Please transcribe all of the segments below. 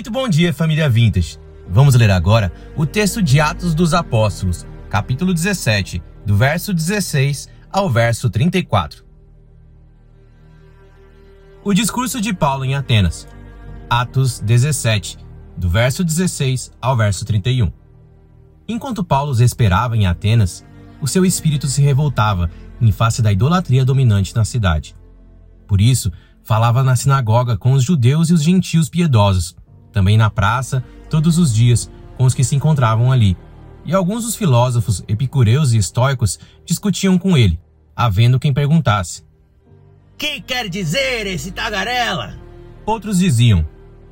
Muito bom dia, família Vintage. Vamos ler agora o texto de Atos dos Apóstolos, capítulo 17, do verso 16 ao verso 34. O discurso de Paulo em Atenas. Atos 17, do verso 16 ao verso 31. Enquanto Paulo os esperava em Atenas, o seu espírito se revoltava em face da idolatria dominante na cidade. Por isso, falava na sinagoga com os judeus e os gentios piedosos, também na praça, todos os dias, com os que se encontravam ali. E alguns dos filósofos epicureus e estoicos discutiam com ele, havendo quem perguntasse: Que quer dizer esse tagarela? Outros diziam: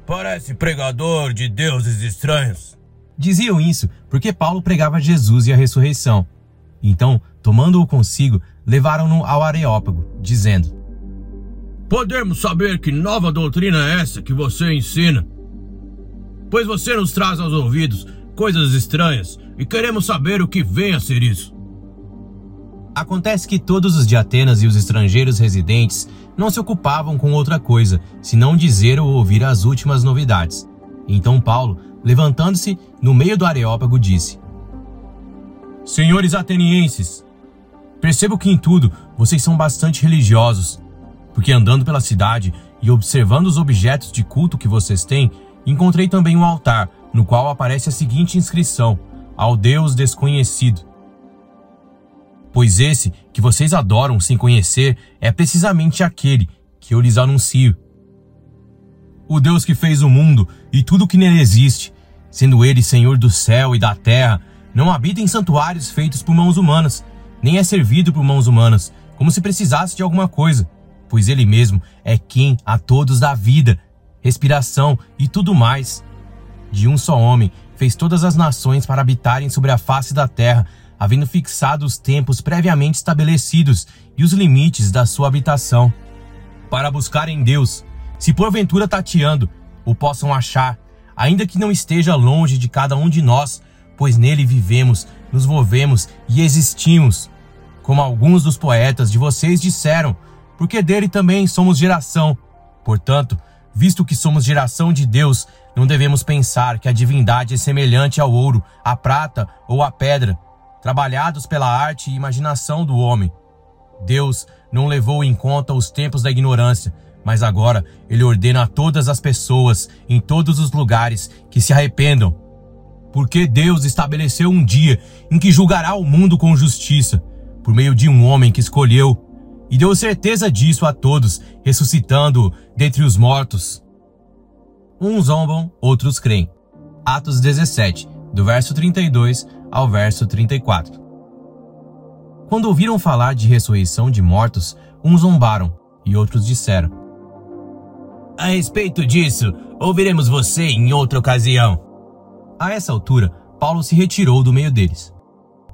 Parece pregador de deuses estranhos. Diziam isso porque Paulo pregava Jesus e a ressurreição. Então, tomando-o consigo, levaram-no ao Areópago, dizendo: Podemos saber que nova doutrina é essa que você ensina? Pois você nos traz aos ouvidos coisas estranhas e queremos saber o que vem a ser isso. Acontece que todos os de Atenas e os estrangeiros residentes não se ocupavam com outra coisa, senão dizer ou ouvir as últimas novidades. Então Paulo, levantando-se no meio do Areópago, disse: Senhores atenienses, percebo que em tudo vocês são bastante religiosos, porque andando pela cidade e observando os objetos de culto que vocês têm, encontrei também um altar no qual aparece a seguinte inscrição: Ao Deus desconhecido. Pois esse que vocês adoram sem conhecer é precisamente aquele que eu lhes anuncio. O Deus que fez o mundo e tudo que nele existe, sendo ele Senhor do céu e da terra, não habita em santuários feitos por mãos humanas, nem é servido por mãos humanas, como se precisasse de alguma coisa, pois ele mesmo é quem a todos dá vida, respiração e tudo mais. De um só homem fez todas as nações para habitarem sobre a face da terra, havendo fixado os tempos previamente estabelecidos e os limites da sua habitação, para buscarem Deus, se porventura tateando, o possam achar, ainda que não esteja longe de cada um de nós, pois nele vivemos, nos movemos e existimos. Como alguns dos poetas de vocês disseram, porque dele também somos geração. Portanto, visto que somos geração de Deus, não devemos pensar que a divindade é semelhante ao ouro, à prata ou à pedra, trabalhados pela arte e imaginação do homem. Deus não levou em conta os tempos da ignorância, mas agora ele ordena a todas as pessoas, em todos os lugares, que se arrependam. Porque Deus estabeleceu um dia em que julgará o mundo com justiça, por meio de um homem que escolheu, e deu certeza disso a todos, ressuscitando dentre os mortos. Uns zombam, outros creem. Atos 17, do verso 32 ao verso 34. Quando ouviram falar de ressurreição de mortos, uns zombaram e outros disseram: A respeito disso, ouviremos você em outra ocasião. A essa altura, Paulo se retirou do meio deles.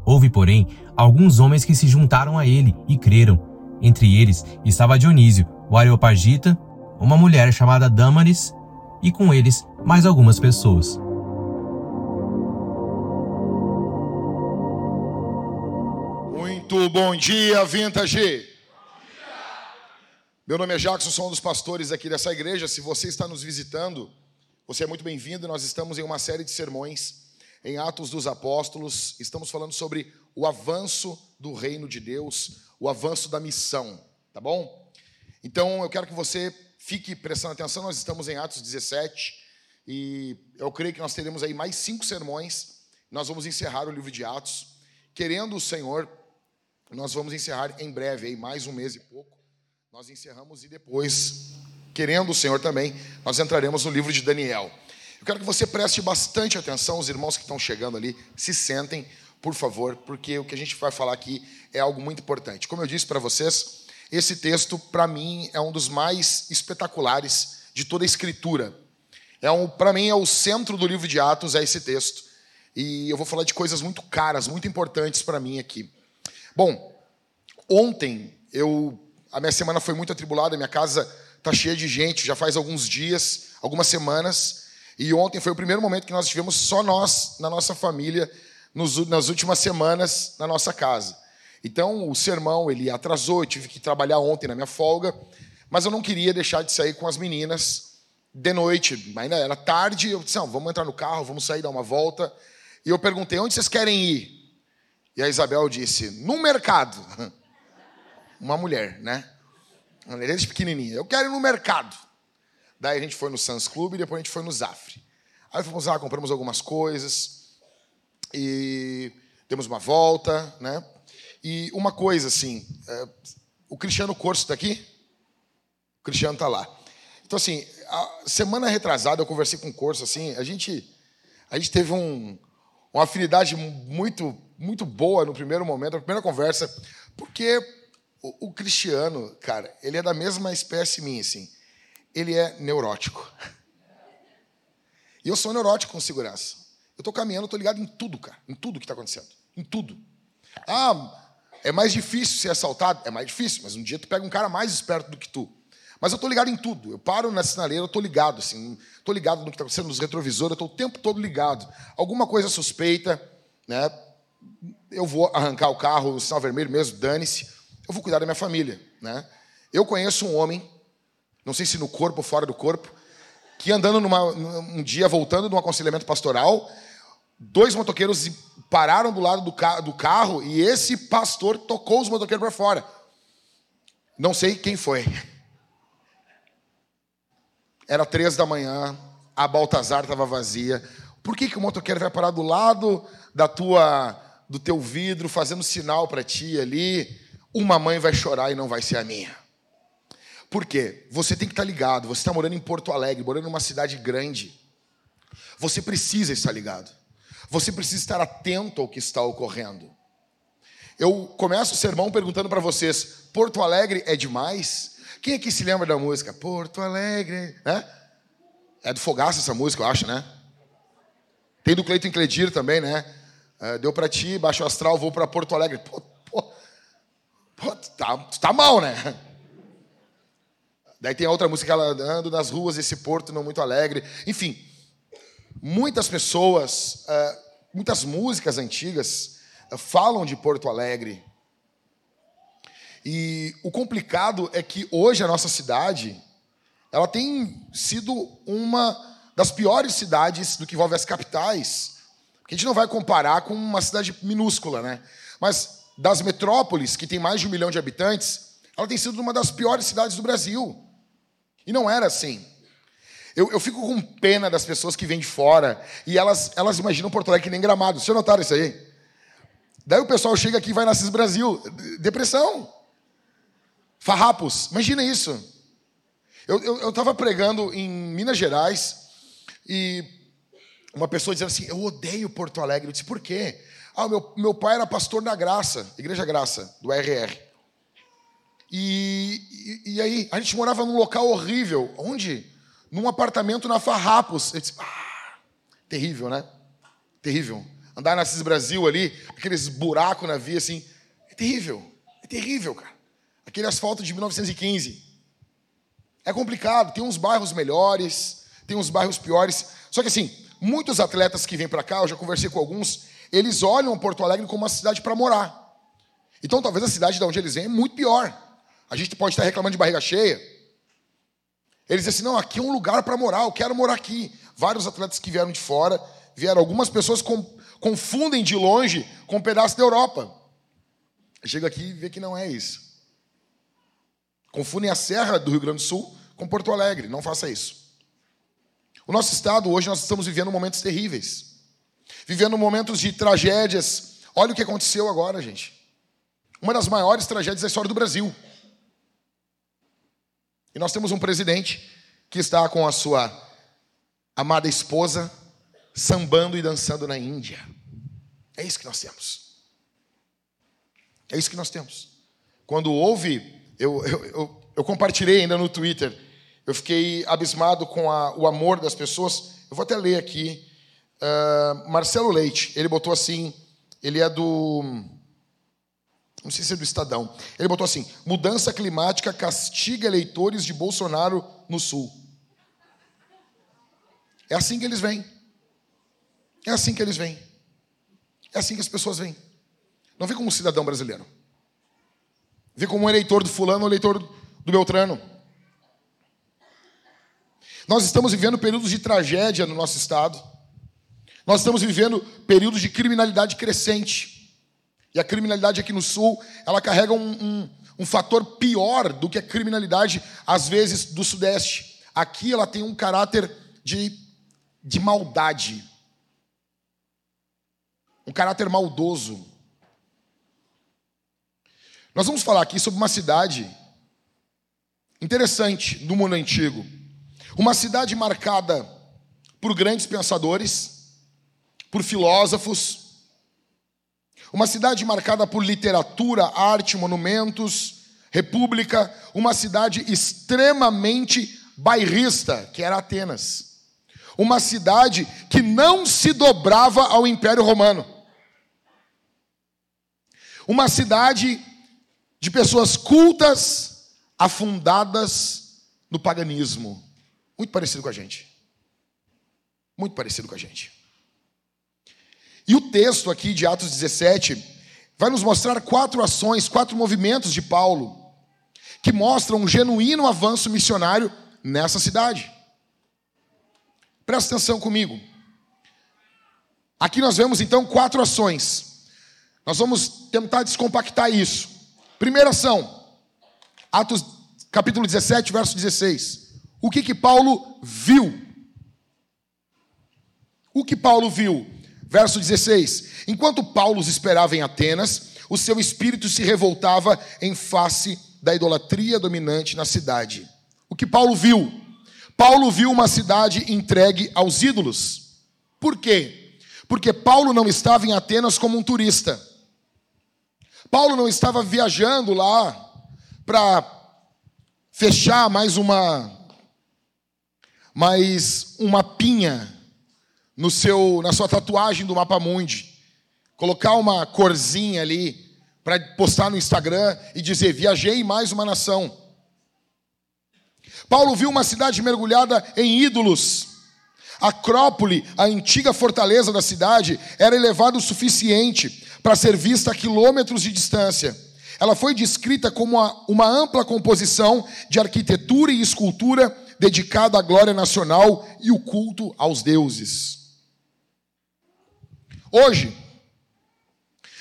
Houve, porém, alguns homens que se juntaram a ele e creram. Entre eles estava Dionísio, o Areopagita, uma mulher chamada Dâmaris e com eles mais algumas pessoas. Muito bom dia, Vintage! Meu nome é Jackson, sou um dos pastores aqui dessa igreja. Se você está nos visitando, você é muito bem-vindo. Nós estamos em uma série de sermões em Atos dos Apóstolos. Estamos falando sobre o avanço do reino de Deus, o avanço da missão, tá bom? Então eu quero que você fique prestando atenção. Nós estamos em Atos 17 e eu creio que nós teremos aí mais cinco sermões. Nós vamos encerrar o livro de Atos. Querendo o Senhor, nós vamos encerrar em breve, aí mais um mês e pouco. Nós encerramos e depois, querendo o Senhor também, nós entraremos no livro de Daniel. Eu quero que você preste bastante atenção, os irmãos que estão chegando ali, se sentem, por favor, porque o que a gente vai falar aqui é algo muito importante. Como eu disse para vocês, esse texto, para mim, é um dos mais espetaculares de toda a Escritura. É um, para mim, é o centro do livro de Atos, é esse texto. E eu vou falar de coisas muito caras, muito importantes para mim aqui. Bom, ontem eu a minha semana foi muito atribulada, minha casa está cheia de gente, já faz alguns dias, algumas semanas. E ontem foi o primeiro momento que nós tivemos só nós, na nossa família, nos, nas últimas semanas, na nossa casa. Então, o sermão, ele atrasou, eu tive que trabalhar ontem na minha folga, mas eu não queria deixar de sair com as meninas de noite, ainda era tarde, eu disse, não, vamos entrar no carro, vamos sair, dar uma volta. E eu perguntei, onde vocês querem ir? E a Isabel disse, no mercado. Uma mulher, né? Uma desde pequenininha. Eu quero ir no mercado. Daí a gente foi no Sans Club e depois a gente foi no Zafre. Aí fomos lá, compramos algumas coisas e demos uma volta, né? E uma coisa assim, é, o Cristiano Corso está aqui? O Cristiano está lá. Então assim, semana retrasada eu conversei com o Corso assim, a gente a gente teve um, uma afinidade muito muito boa no primeiro momento, na primeira conversa, porque o, o Cristiano, cara, ele é da mesma espécie minha assim. Ele é neurótico. E eu sou neurótico com segurança. Eu estou caminhando, estou ligado em tudo, cara. Em tudo que está acontecendo. Em tudo. Ah, é mais difícil ser assaltado? É mais difícil, mas um dia tu pega um cara mais esperto do que tu. Mas eu estou ligado em tudo. Eu paro na sinaleira, eu estou ligado, assim. Estou ligado no que está acontecendo nos retrovisores, eu estou o tempo todo ligado. Alguma coisa suspeita, né? Eu vou arrancar o carro, o sinal vermelho mesmo, dane-se. Eu vou cuidar da minha família, né? Eu conheço um homem, não sei se no corpo ou fora do corpo, que andando numa, um dia, voltando de um aconselhamento pastoral, dois motoqueiros pararam do lado do, ca do carro e esse pastor tocou os motoqueiros para fora. Não sei quem foi. Era três da manhã, a Baltazar estava vazia. Por que, que o motoqueiro vai parar do lado da tua, do teu vidro, fazendo sinal para ti ali? Uma mãe vai chorar e não vai ser a minha. Por quê? Você tem que estar ligado. Você está morando em Porto Alegre, morando numa cidade grande. Você precisa estar ligado. Você precisa estar atento ao que está ocorrendo. Eu começo o sermão perguntando para vocês: Porto Alegre é demais? Quem aqui se lembra da música? Porto Alegre, né? É do Fogaça essa música, eu acho, né? Tem do Cleiton Cledir também, né? É, deu para ti, baixo astral, vou para Porto Alegre. Pô, pô, pô tá, tá mal, né? Daí tem a outra música, ela ando nas ruas desse porto não muito alegre. Enfim, muitas pessoas, eh, muitas músicas antigas eh, falam de Porto Alegre. E o complicado é que hoje a nossa cidade, ela tem sido uma das piores cidades do que envolve as capitais. Porque a gente não vai comparar com uma cidade minúscula, né? Mas das metrópoles, que tem mais de um milhão de habitantes, ela tem sido uma das piores cidades do Brasil. E não era assim. Eu, eu fico com pena das pessoas que vêm de fora e elas, elas imaginam Porto Alegre que nem gramado. Vocês notaram isso aí? Daí o pessoal chega aqui e vai na CIS Brasil. Depressão. Farrapos. Imagina isso. Eu estava pregando em Minas Gerais e uma pessoa dizendo assim: Eu odeio Porto Alegre. Eu disse: Por quê? Ah, meu, meu pai era pastor da Graça, Igreja Graça, do RR. E, e, e, aí, a gente morava num local horrível. Onde? Num apartamento na Farrapos. Eu disse, ah, terrível, né? Terrível. Andar na CIS Brasil ali, aqueles buracos na via, assim. É terrível. É terrível, cara. Aquele asfalto de 1915. É complicado. Tem uns bairros melhores, tem uns bairros piores. Só que, assim, muitos atletas que vêm para cá, eu já conversei com alguns, eles olham Porto Alegre como uma cidade para morar. Então, talvez a cidade de onde eles vêm é muito pior. A gente pode estar reclamando de barriga cheia. Eles dizem assim: não, aqui é um lugar para morar, eu quero morar aqui. Vários atletas que vieram de fora, vieram. Algumas pessoas com, confundem de longe com um pedaço da Europa. Chega aqui e vê que não é isso. Confundem a Serra do Rio Grande do Sul com Porto Alegre. Não faça isso. O nosso estado, hoje, nós estamos vivendo momentos terríveis. Vivendo momentos de tragédias. Olha o que aconteceu agora, gente. Uma das maiores tragédias da história do Brasil. E nós temos um presidente que está com a sua amada esposa sambando e dançando na Índia. É isso que nós temos. É isso que nós temos. Quando houve, eu, eu, eu, eu compartilhei ainda no Twitter, eu fiquei abismado com a, o amor das pessoas. Eu vou até ler aqui. Uh, Marcelo Leite, ele botou assim, ele é do não sei se é do Estadão. Ele botou assim: mudança climática castiga eleitores de Bolsonaro no Sul. É assim que eles vêm. É assim que eles vêm. É assim que as pessoas vêm. Não vê como um cidadão brasileiro. Vê como um eleitor do fulano ou eleitor do Beltrano. Nós estamos vivendo períodos de tragédia no nosso estado. Nós estamos vivendo períodos de criminalidade crescente. E a criminalidade aqui no Sul, ela carrega um, um, um fator pior do que a criminalidade, às vezes, do Sudeste. Aqui ela tem um caráter de, de maldade. Um caráter maldoso. Nós vamos falar aqui sobre uma cidade interessante do mundo antigo. Uma cidade marcada por grandes pensadores, por filósofos, uma cidade marcada por literatura, arte, monumentos, república, uma cidade extremamente bairrista, que era Atenas. Uma cidade que não se dobrava ao Império Romano. Uma cidade de pessoas cultas, afundadas no paganismo. Muito parecido com a gente. Muito parecido com a gente. E o texto aqui de Atos 17 vai nos mostrar quatro ações, quatro movimentos de Paulo, que mostram um genuíno avanço missionário nessa cidade. Presta atenção comigo. Aqui nós vemos então quatro ações. Nós vamos tentar descompactar isso. Primeira ação, Atos capítulo 17, verso 16. O que que Paulo viu? O que Paulo viu? Verso 16: Enquanto Paulo os esperava em Atenas, o seu espírito se revoltava em face da idolatria dominante na cidade. O que Paulo viu? Paulo viu uma cidade entregue aos ídolos. Por quê? Porque Paulo não estava em Atenas como um turista. Paulo não estava viajando lá para fechar mais uma mais uma pinha no seu na sua tatuagem do mapa mundi. Colocar uma corzinha ali para postar no Instagram e dizer: "Viajei mais uma nação". Paulo viu uma cidade mergulhada em ídolos. Acrópole, a antiga fortaleza da cidade, era elevada o suficiente para ser vista a quilômetros de distância. Ela foi descrita como uma, uma ampla composição de arquitetura e escultura dedicada à glória nacional e o culto aos deuses. Hoje,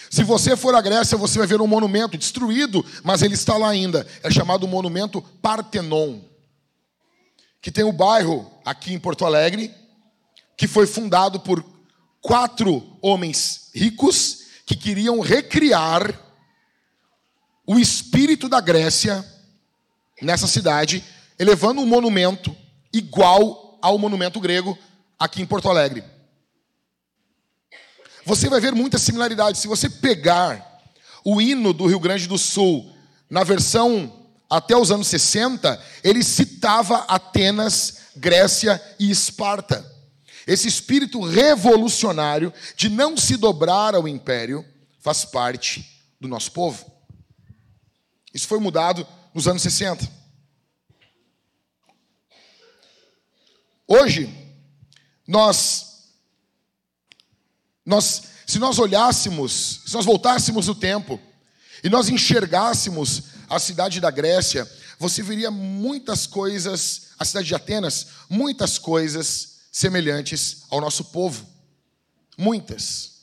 se você for à Grécia, você vai ver um monumento destruído, mas ele está lá ainda. É chamado Monumento Partenon que tem o bairro aqui em Porto Alegre, que foi fundado por quatro homens ricos que queriam recriar o espírito da Grécia nessa cidade, elevando um monumento igual ao monumento grego aqui em Porto Alegre. Você vai ver muitas similaridades. Se você pegar o hino do Rio Grande do Sul na versão até os anos 60, ele citava Atenas, Grécia e Esparta. Esse espírito revolucionário de não se dobrar ao império faz parte do nosso povo. Isso foi mudado nos anos 60. Hoje, nós, nós, se nós olhássemos, se nós voltássemos o tempo e nós enxergássemos a cidade da Grécia, você veria muitas coisas, a cidade de Atenas, muitas coisas semelhantes ao nosso povo. Muitas.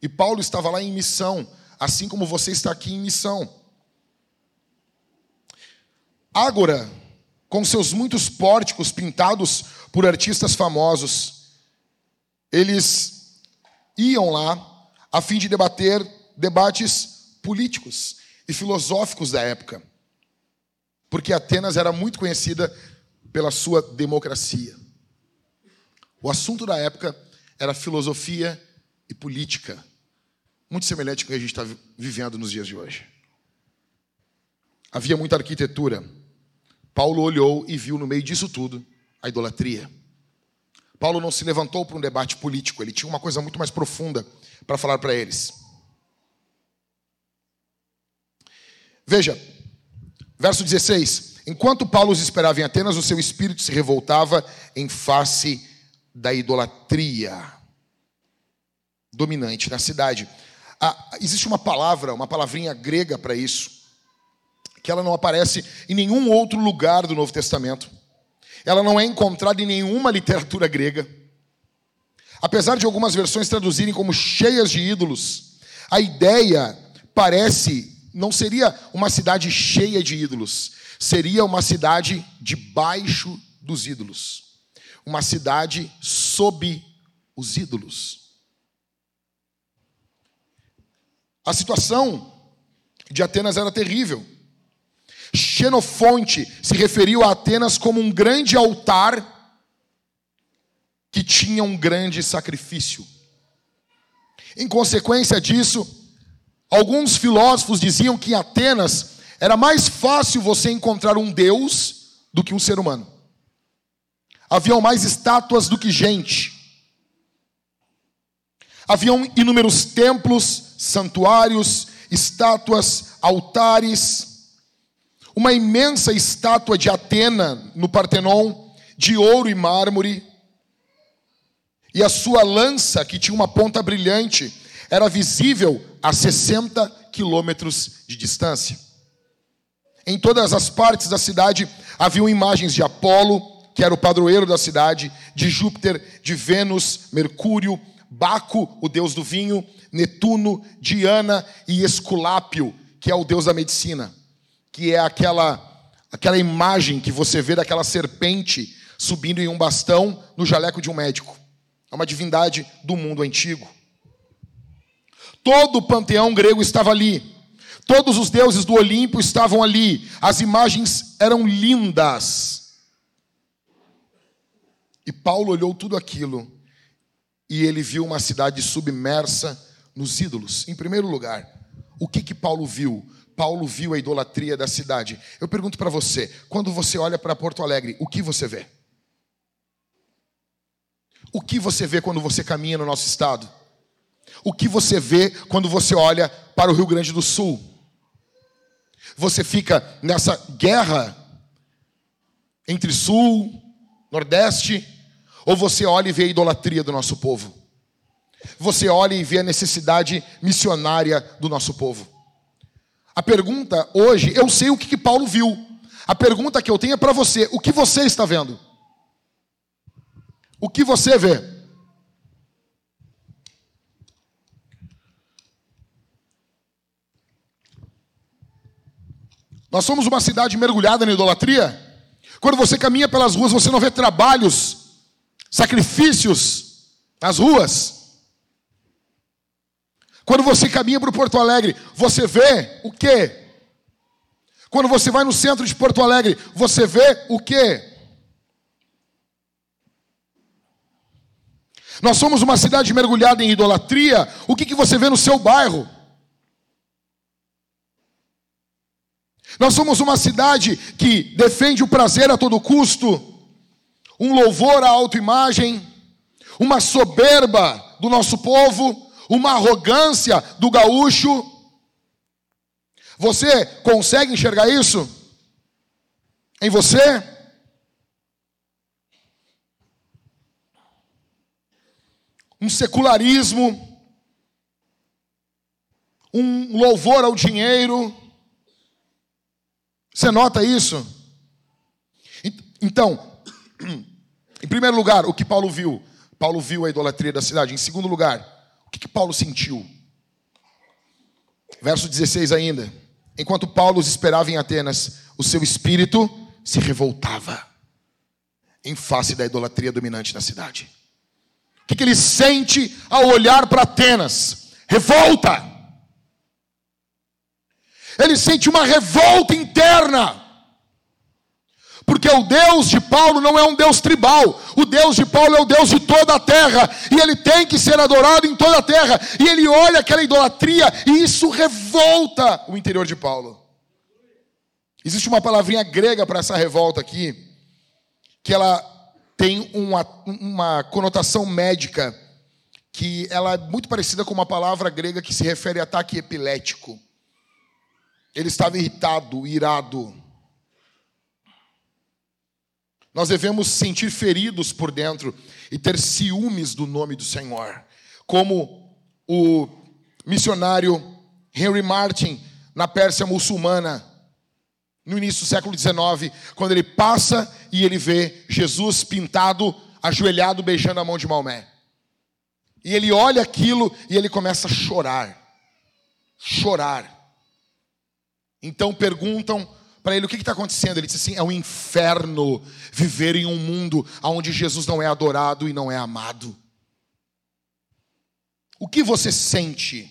E Paulo estava lá em missão, assim como você está aqui em missão. Ágora, com seus muitos pórticos pintados por artistas famosos, eles iam lá a fim de debater debates políticos e filosóficos da época, porque Atenas era muito conhecida pela sua democracia. O assunto da época era filosofia e política, muito semelhante com o que a gente está vivendo nos dias de hoje. Havia muita arquitetura. Paulo olhou e viu no meio disso tudo a idolatria. Paulo não se levantou para um debate político, ele tinha uma coisa muito mais profunda para falar para eles. Veja, verso 16: Enquanto Paulo os esperava em Atenas, o seu espírito se revoltava em face da idolatria dominante na cidade. Ah, existe uma palavra, uma palavrinha grega para isso, que ela não aparece em nenhum outro lugar do Novo Testamento. Ela não é encontrada em nenhuma literatura grega. Apesar de algumas versões traduzirem como cheias de ídolos, a ideia parece não seria uma cidade cheia de ídolos, seria uma cidade debaixo dos ídolos. Uma cidade sob os ídolos. A situação de Atenas era terrível. Xenofonte se referiu a Atenas como um grande altar que tinha um grande sacrifício. Em consequência disso, alguns filósofos diziam que em Atenas era mais fácil você encontrar um Deus do que um ser humano. Haviam mais estátuas do que gente. Haviam inúmeros templos, santuários, estátuas, altares. Uma imensa estátua de Atena no Partenon, de ouro e mármore. E a sua lança, que tinha uma ponta brilhante, era visível a 60 quilômetros de distância. Em todas as partes da cidade haviam imagens de Apolo, que era o padroeiro da cidade, de Júpiter, de Vênus, Mercúrio, Baco, o deus do vinho, Netuno, Diana e Esculápio, que é o deus da medicina, que é aquela aquela imagem que você vê daquela serpente subindo em um bastão no jaleco de um médico. É uma divindade do mundo antigo. Todo o panteão grego estava ali. Todos os deuses do Olimpo estavam ali. As imagens eram lindas. E Paulo olhou tudo aquilo e ele viu uma cidade submersa nos ídolos. Em primeiro lugar, o que que Paulo viu? Paulo viu a idolatria da cidade. Eu pergunto para você, quando você olha para Porto Alegre, o que você vê? O que você vê quando você caminha no nosso estado? O que você vê quando você olha para o Rio Grande do Sul? Você fica nessa guerra entre Sul, Nordeste, ou você olha e vê a idolatria do nosso povo? Você olha e vê a necessidade missionária do nosso povo? A pergunta hoje, eu sei o que, que Paulo viu. A pergunta que eu tenho é para você: o que você está vendo? O que você vê? Nós somos uma cidade mergulhada na idolatria. Quando você caminha pelas ruas, você não vê trabalhos, sacrifícios nas ruas. Quando você caminha para Porto Alegre, você vê o quê? Quando você vai no centro de Porto Alegre, você vê o quê? Nós somos uma cidade mergulhada em idolatria. O que, que você vê no seu bairro? Nós somos uma cidade que defende o prazer a todo custo, um louvor à autoimagem, uma soberba do nosso povo, uma arrogância do gaúcho. Você consegue enxergar isso? Em você? Um secularismo, um louvor ao dinheiro, você nota isso? Então, em primeiro lugar, o que Paulo viu? Paulo viu a idolatria da cidade. Em segundo lugar, o que, que Paulo sentiu? Verso 16 ainda. Enquanto Paulo os esperava em Atenas, o seu espírito se revoltava em face da idolatria dominante na cidade. O que, que ele sente ao olhar para Atenas? Revolta! ele sente uma revolta interna. Porque o Deus de Paulo não é um Deus tribal. O Deus de Paulo é o Deus de toda a terra. E ele tem que ser adorado em toda a terra. E ele olha aquela idolatria e isso revolta o interior de Paulo. Existe uma palavrinha grega para essa revolta aqui, que ela tem uma, uma conotação médica, que ela é muito parecida com uma palavra grega que se refere a ataque epilético. Ele estava irritado, irado. Nós devemos sentir feridos por dentro e ter ciúmes do nome do Senhor. Como o missionário Henry Martin, na Pérsia muçulmana, no início do século XIX, quando ele passa e ele vê Jesus pintado, ajoelhado, beijando a mão de Maomé. E ele olha aquilo e ele começa a chorar. Chorar. Então perguntam para ele o que está acontecendo. Ele diz assim: é um inferno viver em um mundo onde Jesus não é adorado e não é amado. O que você sente?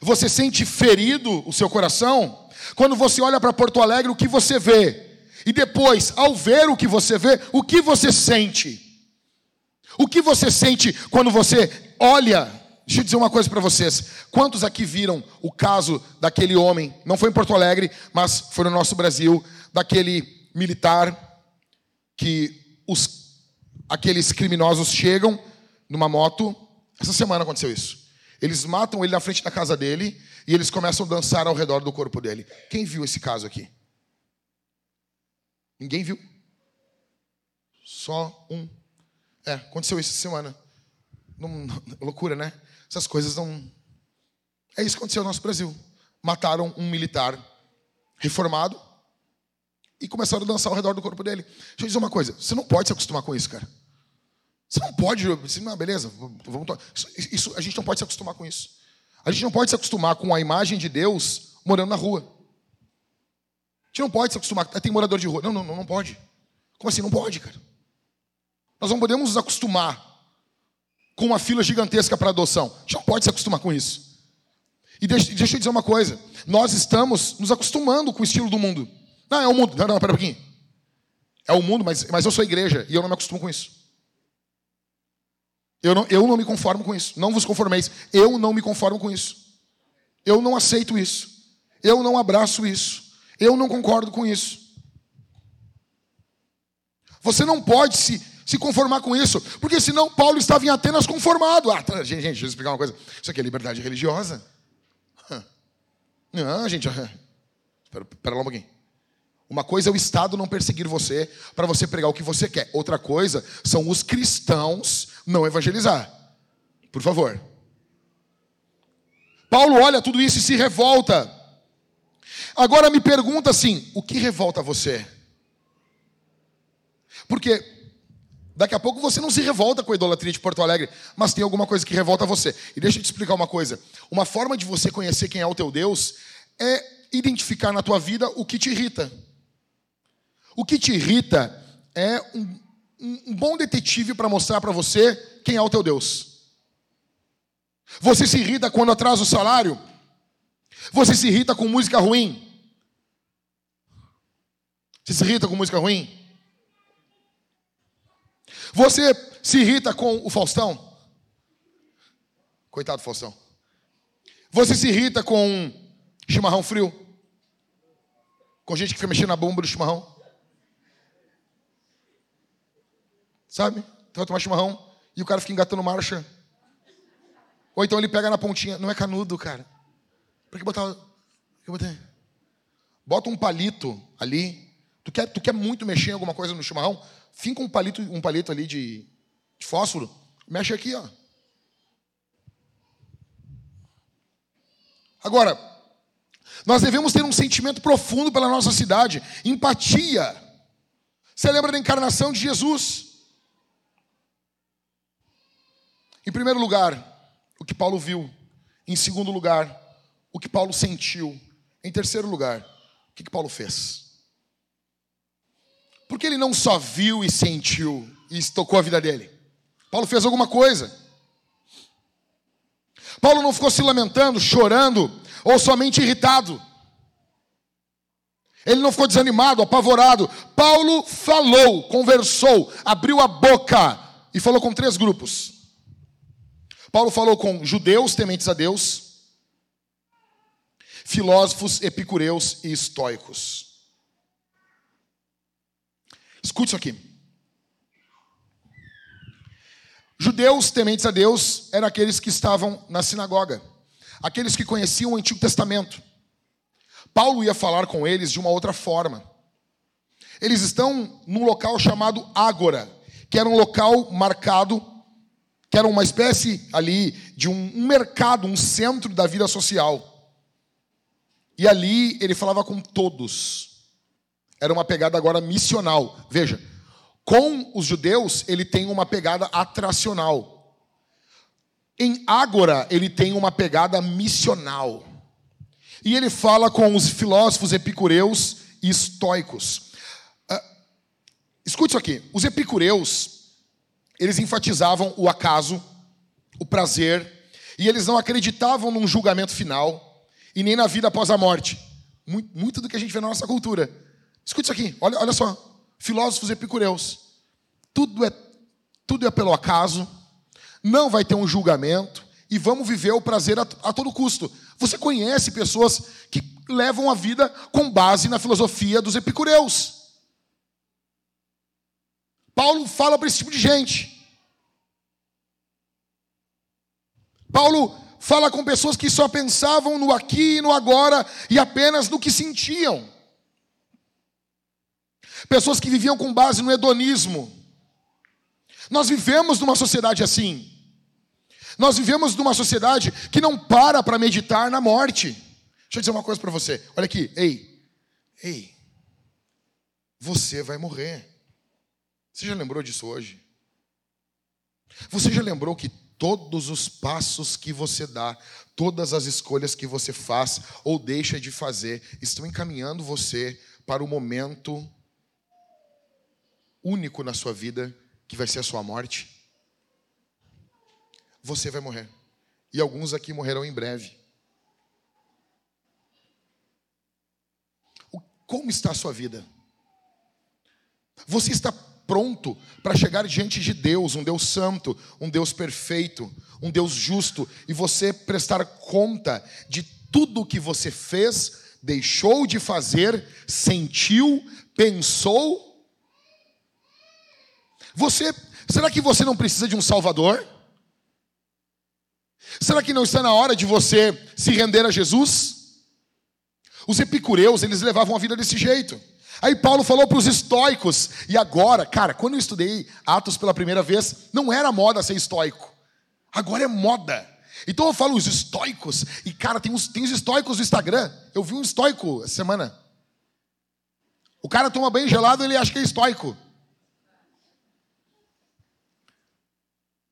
Você sente ferido o seu coração? Quando você olha para Porto Alegre, o que você vê? E depois, ao ver o que você vê, o que você sente? O que você sente quando você olha? Deixa eu dizer uma coisa para vocês. Quantos aqui viram o caso daquele homem? Não foi em Porto Alegre, mas foi no nosso Brasil, daquele militar que os, aqueles criminosos chegam numa moto. Essa semana aconteceu isso. Eles matam ele na frente da casa dele e eles começam a dançar ao redor do corpo dele. Quem viu esse caso aqui? Ninguém viu? Só um. É, aconteceu isso essa semana. Não, loucura, né? Essas coisas não. É isso que aconteceu no nosso Brasil. Mataram um militar reformado e começaram a dançar ao redor do corpo dele. Deixa eu dizer uma coisa: você não pode se acostumar com isso, cara. Você não pode, você, não, beleza, vamos, isso, isso, a gente não pode se acostumar com isso. A gente não pode se acostumar com a imagem de Deus morando na rua. A gente não pode se acostumar, tem morador de rua. Não, não, não pode. Como assim? Não pode, cara. Nós não podemos nos acostumar com uma fila gigantesca para adoção. A gente não pode se acostumar com isso. E deixa, deixa eu dizer uma coisa: nós estamos nos acostumando com o estilo do mundo. Não, é o mundo. Não, não, pera um pouquinho. É o mundo, mas, mas eu sou igreja e eu não me acostumo com isso. Eu não, eu não me conformo com isso. Não vos conformeis. Eu não me conformo com isso. Eu não aceito isso. Eu não abraço isso. Eu não concordo com isso. Você não pode se, se conformar com isso, porque senão Paulo estava em Atenas conformado. Ah, tá, gente, deixa eu explicar uma coisa. Isso aqui é liberdade religiosa. Não, gente. Espera, espera lá um pouquinho. Uma coisa é o Estado não perseguir você para você pregar o que você quer. Outra coisa são os cristãos não evangelizar. Por favor. Paulo olha tudo isso e se revolta. Agora me pergunta assim: o que revolta você? Porque daqui a pouco você não se revolta com a idolatria de Porto Alegre, mas tem alguma coisa que revolta você. E deixa eu te explicar uma coisa: uma forma de você conhecer quem é o teu Deus é identificar na tua vida o que te irrita. O que te irrita é um, um bom detetive para mostrar para você quem é o teu Deus. Você se irrita quando atrasa o salário? Você se irrita com música ruim? Você se irrita com música ruim? Você se irrita com o Faustão? Coitado do Faustão. Você se irrita com chimarrão frio? Com gente que fica mexendo na bomba do chimarrão? Sabe? Então vai tomar chimarrão e o cara fica engatando marcha. Ou então ele pega na pontinha. Não é canudo, cara. Por que botar. Por que botar? Bota um palito ali. Tu quer, tu quer muito mexer em alguma coisa no chimarrão? Finca um palito, um palito ali de, de fósforo. Mexe aqui, ó. Agora, nós devemos ter um sentimento profundo pela nossa cidade, empatia. Você lembra da encarnação de Jesus? Em primeiro lugar, o que Paulo viu. Em segundo lugar, o que Paulo sentiu. Em terceiro lugar, o que Paulo fez. Porque ele não só viu e sentiu e estocou a vida dele. Paulo fez alguma coisa. Paulo não ficou se lamentando, chorando ou somente irritado. Ele não ficou desanimado, apavorado. Paulo falou, conversou, abriu a boca e falou com três grupos. Paulo falou com judeus tementes a Deus, filósofos, epicureus e estoicos. Escute isso aqui. Judeus tementes a Deus eram aqueles que estavam na sinagoga, aqueles que conheciam o Antigo Testamento. Paulo ia falar com eles de uma outra forma. Eles estão num local chamado Ágora, que era um local marcado que era uma espécie ali de um, um mercado, um centro da vida social. E ali ele falava com todos. Era uma pegada agora missional. Veja, com os judeus ele tem uma pegada atracional. Em Ágora ele tem uma pegada missional. E ele fala com os filósofos epicureus e estoicos. Uh, escute isso aqui. Os epicureus, eles enfatizavam o acaso, o prazer, e eles não acreditavam num julgamento final e nem na vida após a morte. Muito, muito do que a gente vê na nossa cultura. Escute isso aqui, olha, olha só. Filósofos epicureus. Tudo é, tudo é pelo acaso, não vai ter um julgamento, e vamos viver o prazer a, a todo custo. Você conhece pessoas que levam a vida com base na filosofia dos epicureus. Paulo fala para esse tipo de gente. Paulo fala com pessoas que só pensavam no aqui e no agora e apenas no que sentiam. Pessoas que viviam com base no hedonismo. Nós vivemos numa sociedade assim. Nós vivemos numa sociedade que não para para meditar na morte. Deixa eu dizer uma coisa para você. Olha aqui, ei, ei, você vai morrer. Você já lembrou disso hoje? Você já lembrou que todos os passos que você dá, todas as escolhas que você faz ou deixa de fazer, estão encaminhando você para o momento único na sua vida, que vai ser a sua morte? você vai morrer. E alguns aqui morrerão em breve. Como está a sua vida? Você está pronto para chegar diante de Deus, um Deus santo, um Deus perfeito, um Deus justo, e você prestar conta de tudo o que você fez, deixou de fazer, sentiu, pensou? Você, será que você não precisa de um Salvador? Será que não está na hora de você se render a Jesus? Os epicureus, eles levavam a vida desse jeito. Aí Paulo falou para os estoicos, e agora, cara, quando eu estudei Atos pela primeira vez, não era moda ser estoico. Agora é moda. Então eu falo os estoicos, e cara, tem tem os estoicos no Instagram. Eu vi um estoico essa semana. O cara toma banho gelado, ele acha que é estoico.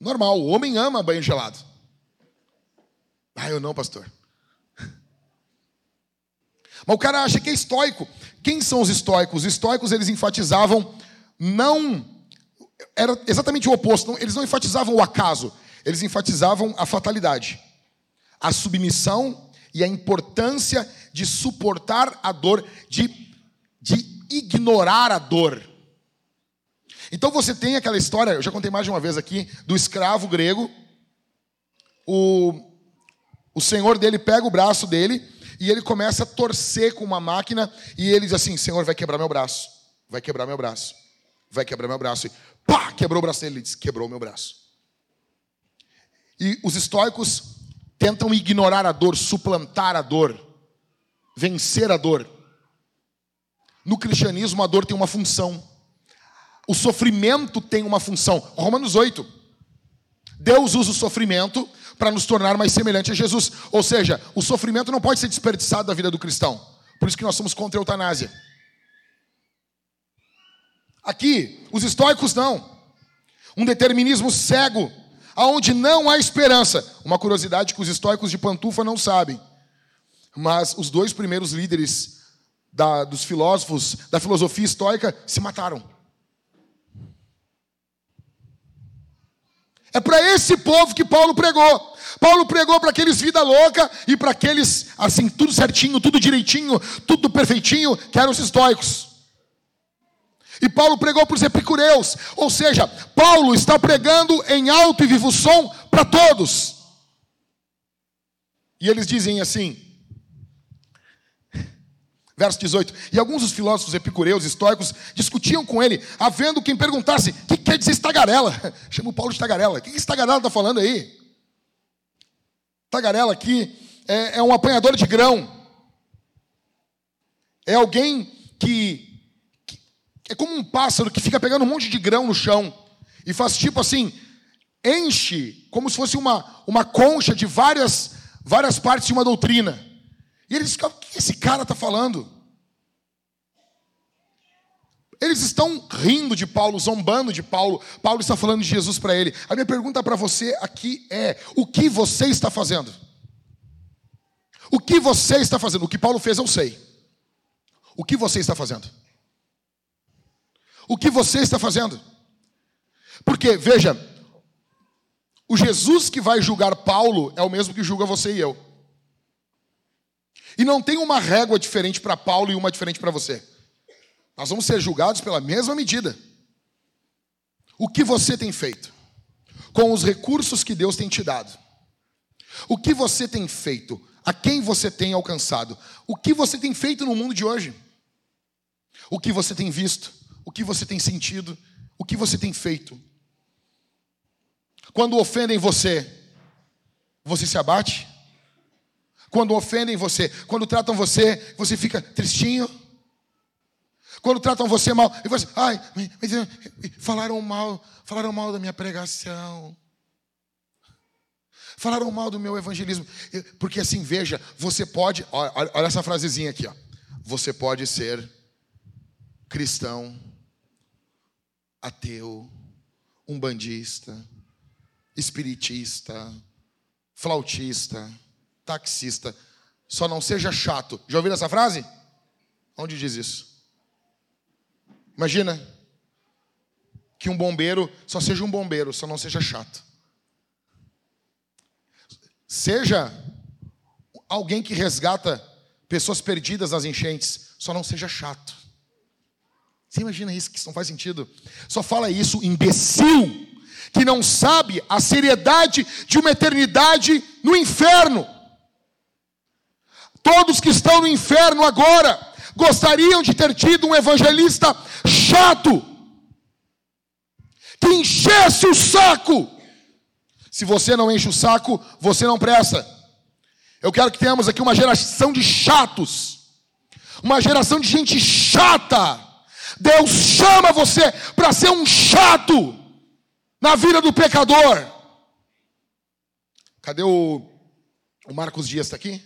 Normal, o homem ama banho gelado. Ah, eu não, pastor. Mas o cara acha que é estoico. Quem são os estoicos? Os estoicos eles enfatizavam não era exatamente o oposto. Eles não enfatizavam o acaso, eles enfatizavam a fatalidade, a submissão e a importância de suportar a dor, de, de ignorar a dor. Então você tem aquela história, eu já contei mais de uma vez aqui, do escravo grego, o o senhor dele pega o braço dele e ele começa a torcer com uma máquina e ele diz assim: Senhor, vai quebrar meu braço, vai quebrar meu braço, vai quebrar meu braço. E pá, quebrou o braço dele. Ele diz: Quebrou meu braço. E os estoicos tentam ignorar a dor, suplantar a dor, vencer a dor. No cristianismo, a dor tem uma função. O sofrimento tem uma função. Romanos 8. Deus usa o sofrimento para nos tornar mais semelhante a Jesus. Ou seja, o sofrimento não pode ser desperdiçado da vida do cristão. Por isso que nós somos contra a eutanásia. Aqui, os estoicos não. Um determinismo cego, aonde não há esperança. Uma curiosidade que os estoicos de pantufa não sabem. Mas os dois primeiros líderes da, dos filósofos da filosofia estoica se mataram. É para esse povo que Paulo pregou. Paulo pregou para aqueles vida louca e para aqueles, assim, tudo certinho, tudo direitinho, tudo perfeitinho, que eram os estoicos. E Paulo pregou para os epicureus, ou seja, Paulo está pregando em alto e vivo som para todos. E eles dizem assim, Verso 18. E alguns dos filósofos epicureus, estoicos, discutiam com ele, havendo quem perguntasse: o que quer dizer estagarela? Chama o Paulo de tagarela. O que estagarela está falando aí? Tagarela aqui é, é um apanhador de grão. É alguém que, que é como um pássaro que fica pegando um monte de grão no chão e faz tipo assim, enche como se fosse uma, uma concha de várias, várias partes de uma doutrina. E eles ficam, que esse cara está falando? Eles estão rindo de Paulo, zombando de Paulo. Paulo está falando de Jesus para ele. A minha pergunta para você aqui é: o que você está fazendo? O que você está fazendo? O que Paulo fez, eu sei. O que você está fazendo? O que você está fazendo? Porque, veja, o Jesus que vai julgar Paulo é o mesmo que julga você e eu. E não tem uma régua diferente para Paulo e uma diferente para você. Nós vamos ser julgados pela mesma medida. O que você tem feito com os recursos que Deus tem te dado? O que você tem feito? A quem você tem alcançado? O que você tem feito no mundo de hoje? O que você tem visto? O que você tem sentido? O que você tem feito? Quando ofendem você, você se abate? Quando ofendem você, quando tratam você, você fica tristinho? Quando tratam você mal, e você, ai, falaram mal, falaram mal da minha pregação. Falaram mal do meu evangelismo. Porque assim, veja, você pode, olha, olha essa frasezinha aqui, ó. Você pode ser cristão, ateu, umbandista, espiritista, flautista, taxista. Só não seja chato. Já ouviram essa frase? Onde diz isso? Imagina que um bombeiro só seja um bombeiro, só não seja chato. Seja alguém que resgata pessoas perdidas nas enchentes, só não seja chato. Você imagina isso que não faz sentido? Só fala isso imbecil que não sabe a seriedade de uma eternidade no inferno. Todos que estão no inferno agora gostariam de ter tido um evangelista chato, que enchesse o saco. Se você não enche o saco, você não presta. Eu quero que tenhamos aqui uma geração de chatos, uma geração de gente chata. Deus chama você para ser um chato na vida do pecador. Cadê o, o Marcos Dias? Está aqui?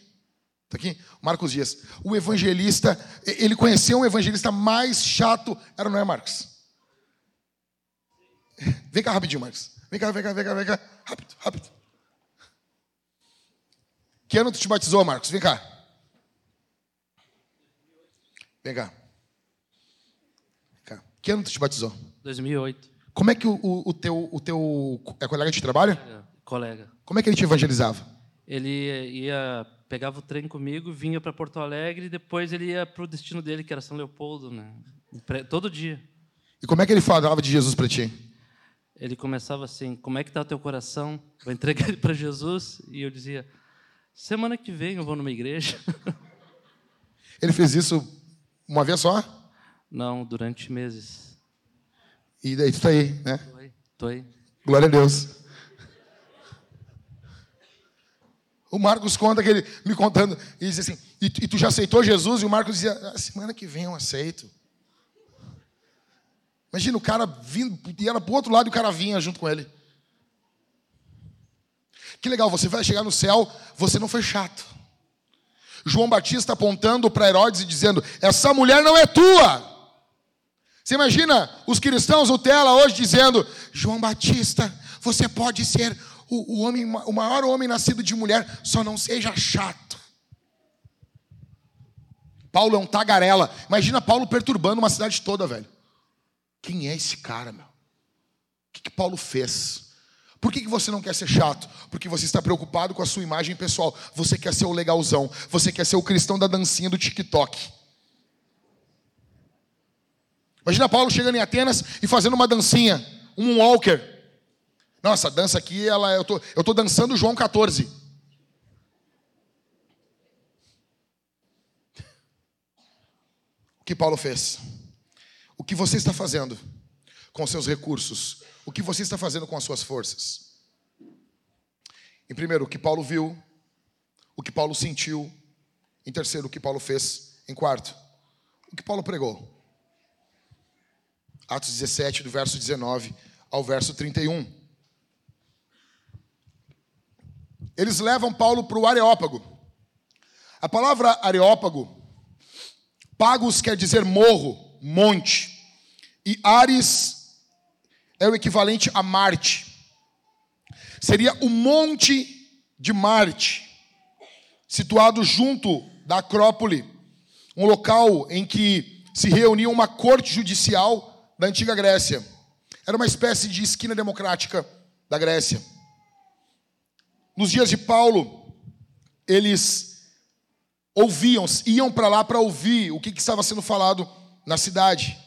Está aqui? Marcos Dias. O evangelista, ele conheceu um evangelista mais chato, era não é Marcos? Vem cá rapidinho, Marcos. Vem cá, vem cá, vem cá, vem cá. Rápido, rápido. Que ano tu te batizou, Marcos? Vem cá. Vem cá. Vem cá. Que ano tu te batizou? 2008. Como é que o, o, o teu, o teu é colega de trabalho? É, colega. Como é que ele te evangelizava? Ele ia pegava o trem comigo, vinha para Porto Alegre e depois ele ia para o destino dele, que era São Leopoldo, né? Todo dia. E como é que ele falava de Jesus para ti? Ele começava assim: Como é que está o teu coração? Vou entregar ele para Jesus. E eu dizia: Semana que vem eu vou numa igreja. Ele fez isso uma vez só? Não, durante meses. E daí tu está aí, né? Tô aí. Tô aí. Glória a Deus. O Marcos conta que ele me contando, e diz assim: e, e tu já aceitou Jesus? E o Marcos dizia: ah, semana que vem eu aceito. Imagina o cara vindo, e era para o outro lado e o cara vinha junto com ele. Que legal, você vai chegar no céu, você não foi chato. João Batista apontando para Herodes e dizendo: Essa mulher não é tua. Você imagina os cristãos, o Tela, hoje dizendo: João Batista, você pode ser o, o, homem, o maior homem nascido de mulher, só não seja chato. Paulo é um tagarela. Imagina Paulo perturbando uma cidade toda, velho. Quem é esse cara, meu? O que, que Paulo fez? Por que, que você não quer ser chato? Porque você está preocupado com a sua imagem pessoal. Você quer ser o legalzão. Você quer ser o cristão da dancinha do TikTok. Imagina Paulo chegando em Atenas e fazendo uma dancinha, um walker. Nossa, dança aqui, ela, eu tô, eu tô dançando João 14. O que Paulo fez? O que você está fazendo com seus recursos? O que você está fazendo com as suas forças? Em primeiro, o que Paulo viu, o que Paulo sentiu. Em terceiro, o que Paulo fez. Em quarto, o que Paulo pregou. Atos 17, do verso 19 ao verso 31. Eles levam Paulo para o Areópago. A palavra Areópago, pagos quer dizer morro, monte, e Ares é o equivalente a Marte. Seria o monte de Marte, situado junto da Acrópole, um local em que se reunia uma corte judicial da antiga Grécia. Era uma espécie de esquina democrática da Grécia. Nos dias de Paulo, eles ouviam, iam para lá para ouvir o que, que estava sendo falado na cidade.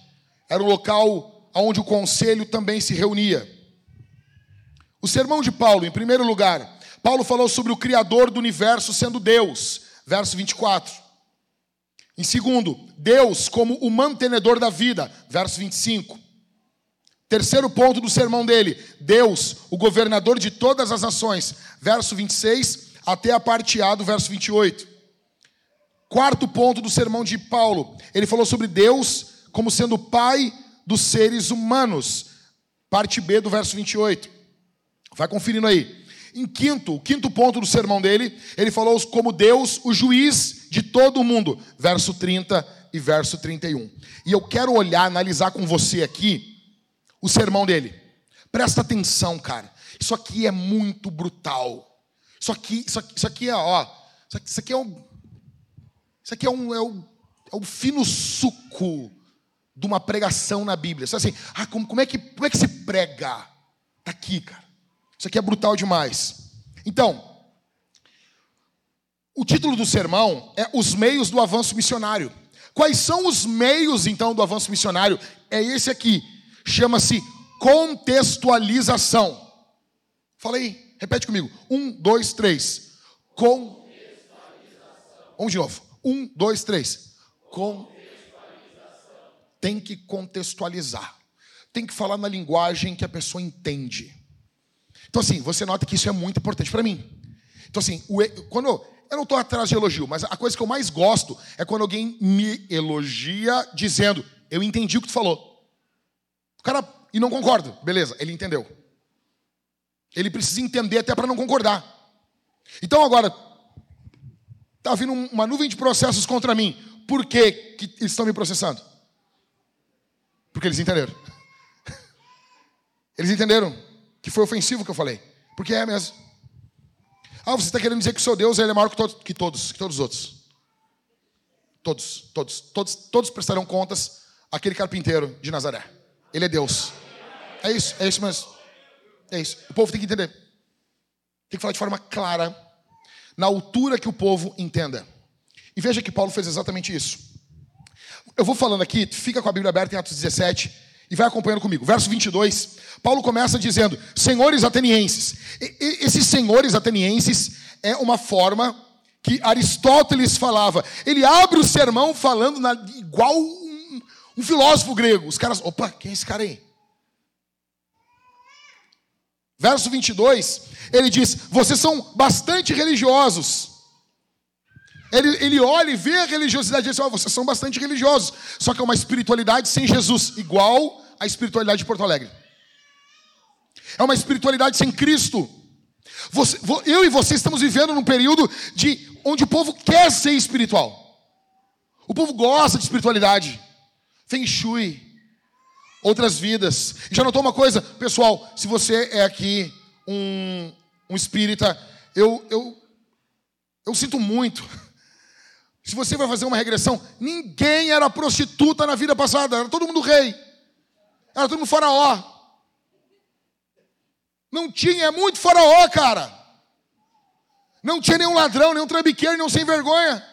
Era um local onde o conselho também se reunia. O sermão de Paulo, em primeiro lugar, Paulo falou sobre o Criador do universo sendo Deus, verso 24. Em segundo, Deus como o mantenedor da vida, verso 25. Terceiro ponto do sermão dele, Deus, o governador de todas as nações, verso 26 até a parte A do verso 28. Quarto ponto do sermão de Paulo, ele falou sobre Deus como sendo pai dos seres humanos, parte B do verso 28. Vai conferindo aí. Em quinto, o quinto ponto do sermão dele, ele falou como Deus, o juiz de todo o mundo, verso 30 e verso 31. E eu quero olhar, analisar com você aqui o sermão dele. Presta atenção, cara. Isso aqui é muito brutal. Isso aqui, isso aqui, isso aqui é, ó, isso aqui, isso aqui é um, isso aqui é um, é o, é o fino suco de uma pregação na Bíblia. Você assim, ah, como, como, é que, como é que se prega? Tá aqui, cara. Isso aqui é brutal demais. Então, o título do sermão é Os Meios do Avanço Missionário. Quais são os meios, então, do avanço missionário? É esse aqui chama-se contextualização. Fala aí, repete comigo. Um, dois, três. Com. Vamos de novo. Um, dois, três. Com. Tem que contextualizar. Tem que falar na linguagem que a pessoa entende. Então, assim, você nota que isso é muito importante para mim. Então, assim, quando eu não estou atrás de elogio, mas a coisa que eu mais gosto é quando alguém me elogia dizendo: Eu entendi o que tu falou cara, e não concordo. Beleza, ele entendeu. Ele precisa entender até para não concordar. Então agora, está vindo uma nuvem de processos contra mim. Por que, que eles estão me processando? Porque eles entenderam. Eles entenderam que foi ofensivo o que eu falei. Porque é mesmo. Ah, você está querendo dizer que o seu Deus ele é maior que, que todos, que todos os outros. Todos, todos, todos, todos prestarão contas àquele carpinteiro de Nazaré. Ele é Deus. É isso, é isso mesmo. É isso. O povo tem que entender. Tem que falar de forma clara, na altura que o povo entenda. E veja que Paulo fez exatamente isso. Eu vou falando aqui, fica com a Bíblia aberta em Atos 17 e vai acompanhando comigo. Verso 22, Paulo começa dizendo: Senhores atenienses. E, e, esses senhores atenienses é uma forma que Aristóteles falava. Ele abre o sermão falando na, igual um filósofo grego. Os caras, opa, quem é esse cara aí? Verso 22, ele diz: Vocês são bastante religiosos. Ele, ele olha e vê a religiosidade e diz: oh, Vocês são bastante religiosos. Só que é uma espiritualidade sem Jesus, igual a espiritualidade de Porto Alegre. É uma espiritualidade sem Cristo. Você, eu e você estamos vivendo num período de onde o povo quer ser espiritual. O povo gosta de espiritualidade. Feng Shui, outras vidas. Já notou uma coisa, pessoal? Se você é aqui um, um espírita, eu, eu, eu sinto muito. Se você vai fazer uma regressão, ninguém era prostituta na vida passada, era todo mundo rei, era todo mundo faraó. Não tinha, é muito faraó, cara. Não tinha nenhum ladrão, nenhum trambiqueiro, nenhum sem vergonha.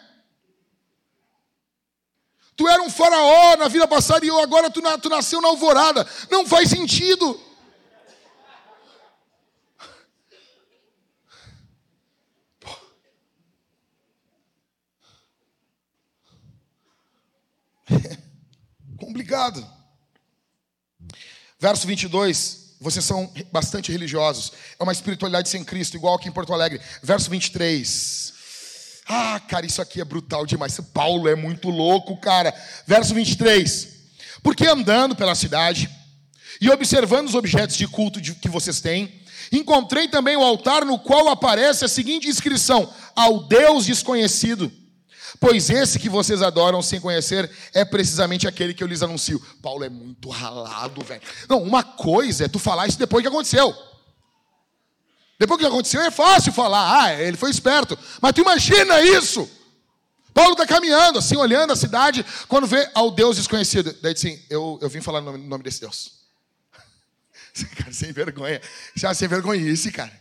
Tu era um faraó na vida passada e agora tu, tu nasceu na alvorada. Não faz sentido. complicado. Verso 22, vocês são bastante religiosos. É uma espiritualidade sem Cristo, igual aqui em Porto Alegre. Verso 23. Ah, cara, isso aqui é brutal demais. Paulo é muito louco, cara. Verso 23. Porque andando pela cidade e observando os objetos de culto que vocês têm, encontrei também o altar no qual aparece a seguinte inscrição: Ao Deus desconhecido. Pois esse que vocês adoram sem conhecer é precisamente aquele que eu lhes anuncio. Paulo é muito ralado, velho. Não, uma coisa é tu falar isso depois que aconteceu. Depois que aconteceu é fácil falar, ah, ele foi esperto. Mas tu imagina isso. Paulo está caminhando, assim, olhando a cidade, quando vê ao Deus desconhecido. Daí assim: Eu, eu vim falar no nome, no nome desse Deus. cara, sem vergonha. Já sem vergonhice, cara.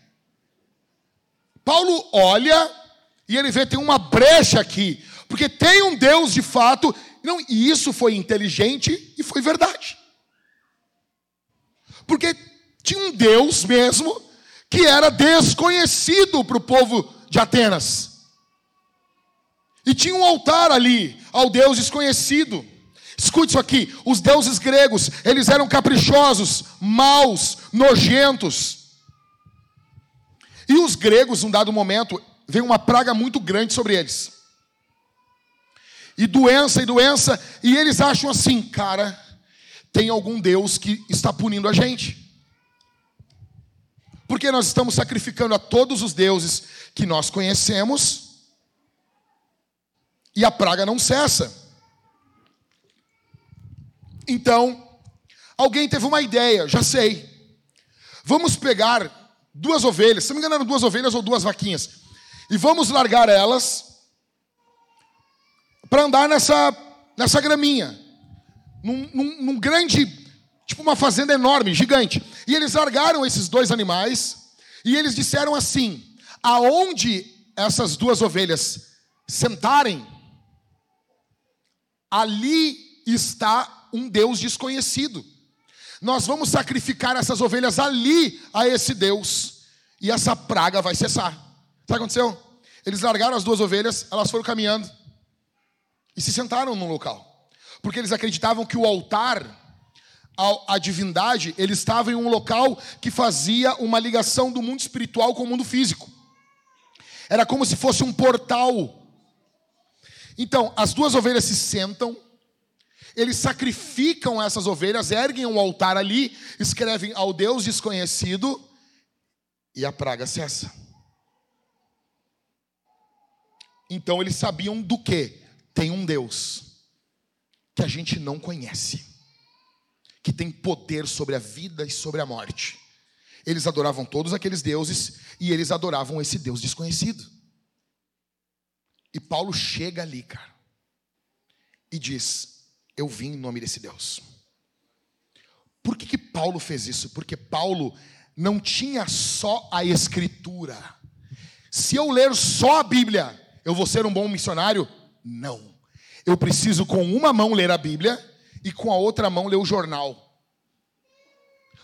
Paulo olha e ele vê tem uma brecha aqui, porque tem um Deus de fato, não, e isso foi inteligente e foi verdade. Porque tinha um Deus mesmo que era desconhecido para o povo de Atenas. E tinha um altar ali ao Deus desconhecido. Escute isso aqui: os deuses gregos, eles eram caprichosos, maus, nojentos. E os gregos, num dado momento, veio uma praga muito grande sobre eles. E doença e doença, e eles acham assim, cara, tem algum Deus que está punindo a gente. Porque nós estamos sacrificando a todos os deuses que nós conhecemos e a praga não cessa. Então, alguém teve uma ideia, já sei. Vamos pegar duas ovelhas, se não me engano eram duas ovelhas ou duas vaquinhas, e vamos largar elas para andar nessa, nessa graminha, num, num, num grande, tipo uma fazenda enorme, gigante. E eles largaram esses dois animais e eles disseram assim: aonde essas duas ovelhas sentarem, ali está um Deus desconhecido. Nós vamos sacrificar essas ovelhas ali a esse Deus, e essa praga vai cessar. Sabe o que aconteceu? Eles largaram as duas ovelhas, elas foram caminhando e se sentaram num local, porque eles acreditavam que o altar, a divindade, ele estava em um local que fazia uma ligação do mundo espiritual com o mundo físico. Era como se fosse um portal então, as duas ovelhas se sentam, eles sacrificam essas ovelhas, erguem um altar ali, escrevem ao Deus desconhecido e a praga cessa. Então eles sabiam do que? Tem um Deus que a gente não conhece, que tem poder sobre a vida e sobre a morte. Eles adoravam todos aqueles deuses e eles adoravam esse Deus desconhecido. E Paulo chega ali, cara, e diz: Eu vim em nome desse Deus. Por que, que Paulo fez isso? Porque Paulo não tinha só a Escritura. Se eu ler só a Bíblia, eu vou ser um bom missionário? Não. Eu preciso com uma mão ler a Bíblia e com a outra mão ler o jornal.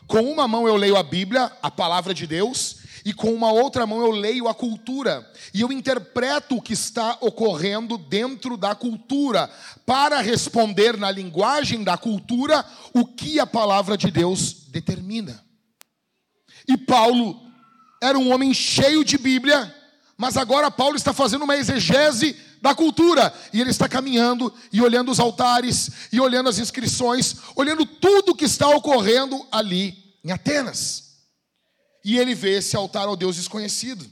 Com uma mão eu leio a Bíblia, a palavra de Deus, e com uma outra mão eu leio a cultura e eu interpreto o que está ocorrendo dentro da cultura para responder na linguagem da cultura o que a palavra de Deus determina. E Paulo era um homem cheio de Bíblia, mas agora Paulo está fazendo uma exegese da cultura. E ele está caminhando e olhando os altares, e olhando as inscrições, olhando tudo que está ocorrendo ali em Atenas e ele vê esse altar ao Deus desconhecido.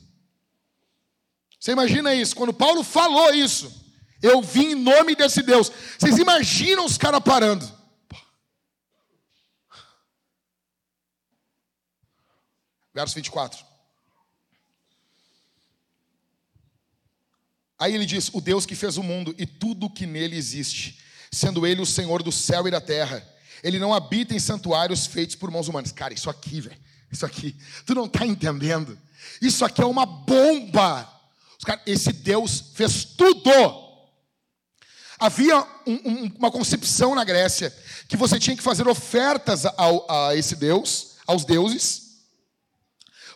Você imagina isso? Quando Paulo falou isso, eu vim em nome desse Deus. Vocês imaginam os caras parando? Verso 24. Aí ele diz: O Deus que fez o mundo e tudo o que nele existe, sendo ele o Senhor do céu e da terra, ele não habita em santuários feitos por mãos humanas. Cara, isso aqui, velho. Isso aqui, tu não está entendendo. Isso aqui é uma bomba. Esse Deus fez tudo. Havia um, um, uma concepção na Grécia que você tinha que fazer ofertas ao, a esse Deus, aos deuses,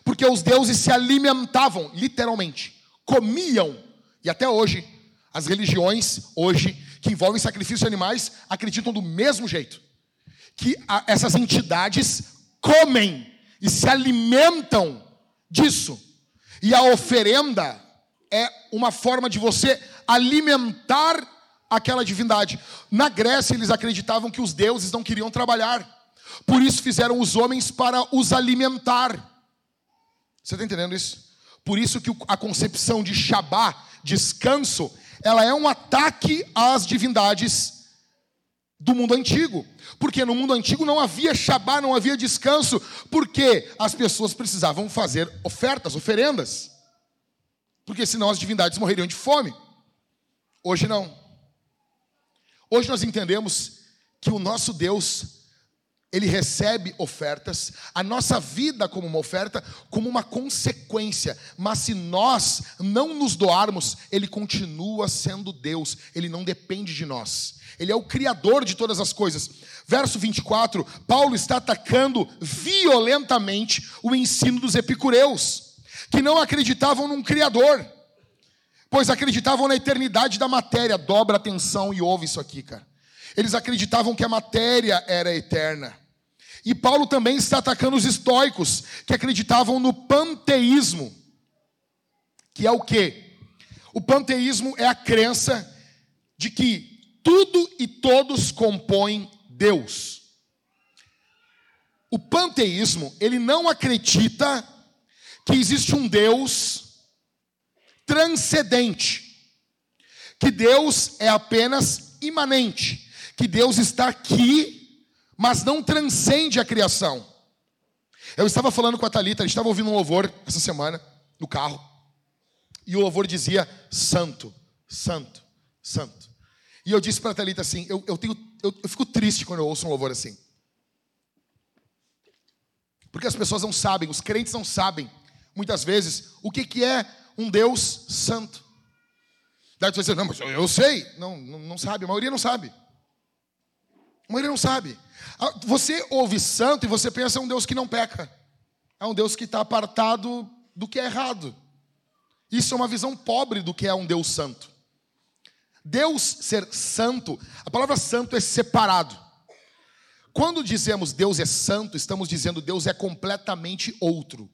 porque os deuses se alimentavam, literalmente, comiam. E até hoje, as religiões, hoje, que envolvem sacrifício de animais, acreditam do mesmo jeito. Que a, essas entidades comem e se alimentam disso. E a oferenda é uma forma de você alimentar aquela divindade. Na Grécia, eles acreditavam que os deuses não queriam trabalhar, por isso fizeram os homens para os alimentar. Você está entendendo isso? Por isso que a concepção de Shabá, descanso, ela é um ataque às divindades do mundo antigo. Porque no mundo antigo não havia Shabá, não havia descanso, porque as pessoas precisavam fazer ofertas, oferendas. Porque senão as divindades morreriam de fome. Hoje não. Hoje nós entendemos que o nosso Deus ele recebe ofertas, a nossa vida como uma oferta, como uma consequência. Mas se nós não nos doarmos, ele continua sendo Deus, ele não depende de nós. Ele é o criador de todas as coisas. Verso 24, Paulo está atacando violentamente o ensino dos epicureus, que não acreditavam num criador, pois acreditavam na eternidade da matéria. Dobra atenção e ouve isso aqui, cara. Eles acreditavam que a matéria era eterna. E Paulo também está atacando os estoicos, que acreditavam no panteísmo, que é o quê? O panteísmo é a crença de que tudo e todos compõem Deus. O panteísmo, ele não acredita que existe um Deus transcendente, que Deus é apenas imanente, que Deus está aqui mas não transcende a criação. Eu estava falando com a Talita, a gente estava ouvindo um louvor essa semana no carro. E o louvor dizia santo, santo, santo. E eu disse para a Talita assim, eu, eu, tenho, eu, eu fico triste quando eu ouço um louvor assim. Porque as pessoas não sabem, os crentes não sabem, muitas vezes, o que, que é um Deus santo. Daí você dizer, não, mas eu, eu sei. Não, não, não sabe, a maioria não sabe. A maioria não sabe. Ah, você ouve santo e você pensa é um Deus que não peca. É um Deus que está apartado do que é errado. Isso é uma visão pobre do que é um Deus santo. Deus ser santo, a palavra santo é separado. Quando dizemos Deus é santo, estamos dizendo Deus é completamente outro.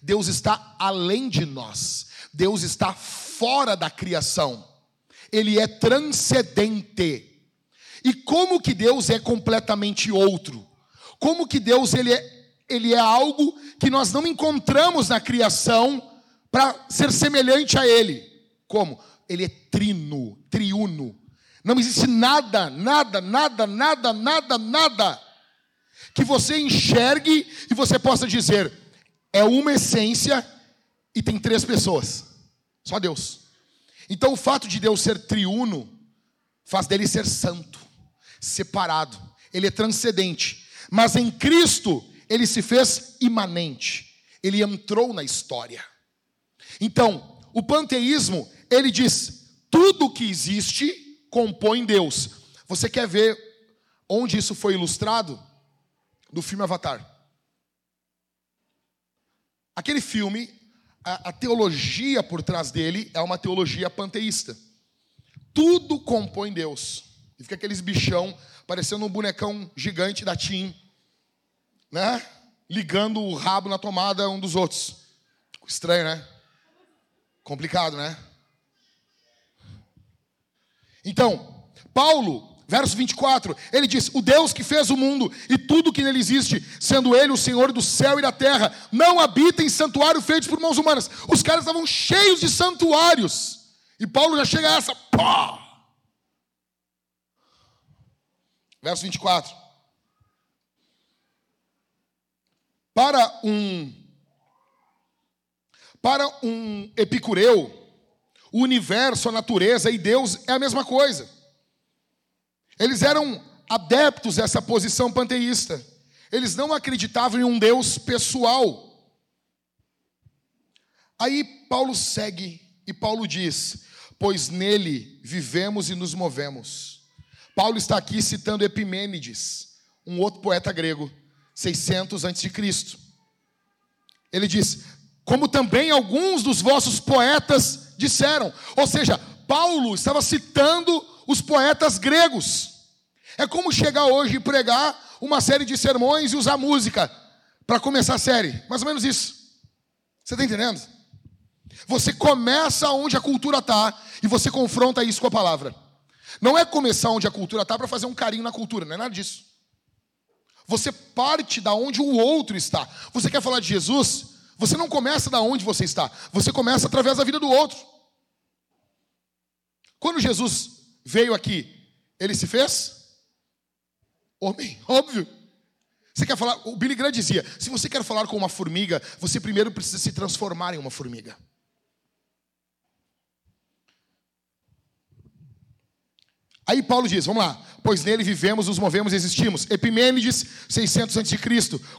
Deus está além de nós. Deus está fora da criação. Ele é transcendente. E como que Deus é completamente outro? Como que Deus ele é, ele é algo que nós não encontramos na criação para ser semelhante a Ele? Como? Ele é trino, triuno. Não existe nada, nada, nada, nada, nada, nada que você enxergue e você possa dizer é uma essência e tem três pessoas. Só Deus. Então o fato de Deus ser triuno faz dele ser santo separado, ele é transcendente. Mas em Cristo, ele se fez imanente, ele entrou na história. Então, o panteísmo, ele diz: tudo que existe compõe Deus. Você quer ver onde isso foi ilustrado? No filme Avatar. Aquele filme, a, a teologia por trás dele é uma teologia panteísta. Tudo compõe Deus. E fica aqueles bichão parecendo um bonecão gigante da Tim, né? Ligando o rabo na tomada um dos outros. Estranho, né? Complicado, né? Então, Paulo, verso 24, ele diz: O Deus que fez o mundo e tudo que nele existe, sendo ele o Senhor do céu e da terra, não habita em santuário feito por mãos humanas. Os caras estavam cheios de santuários. E Paulo já chega a essa, pá! Verso 24. Para um para um epicureu, o universo, a natureza e Deus é a mesma coisa. Eles eram adeptos dessa posição panteísta. Eles não acreditavam em um Deus pessoal. Aí Paulo segue e Paulo diz: Pois nele vivemos e nos movemos Paulo está aqui citando Epimênides, um outro poeta grego, 600 a.C. Ele diz: Como também alguns dos vossos poetas disseram. Ou seja, Paulo estava citando os poetas gregos. É como chegar hoje e pregar uma série de sermões e usar música para começar a série. Mais ou menos isso. Você está entendendo? Você começa onde a cultura está e você confronta isso com a palavra. Não é começar onde a cultura está para fazer um carinho na cultura, não é nada disso. Você parte da onde o outro está. Você quer falar de Jesus? Você não começa da onde você está. Você começa através da vida do outro. Quando Jesus veio aqui, ele se fez? Homem, óbvio. Você quer falar? O Billy Graham dizia: se você quer falar com uma formiga, você primeiro precisa se transformar em uma formiga. Aí Paulo diz, vamos lá, pois nele vivemos, nos movemos e existimos. Epimênides, 600 a.C.,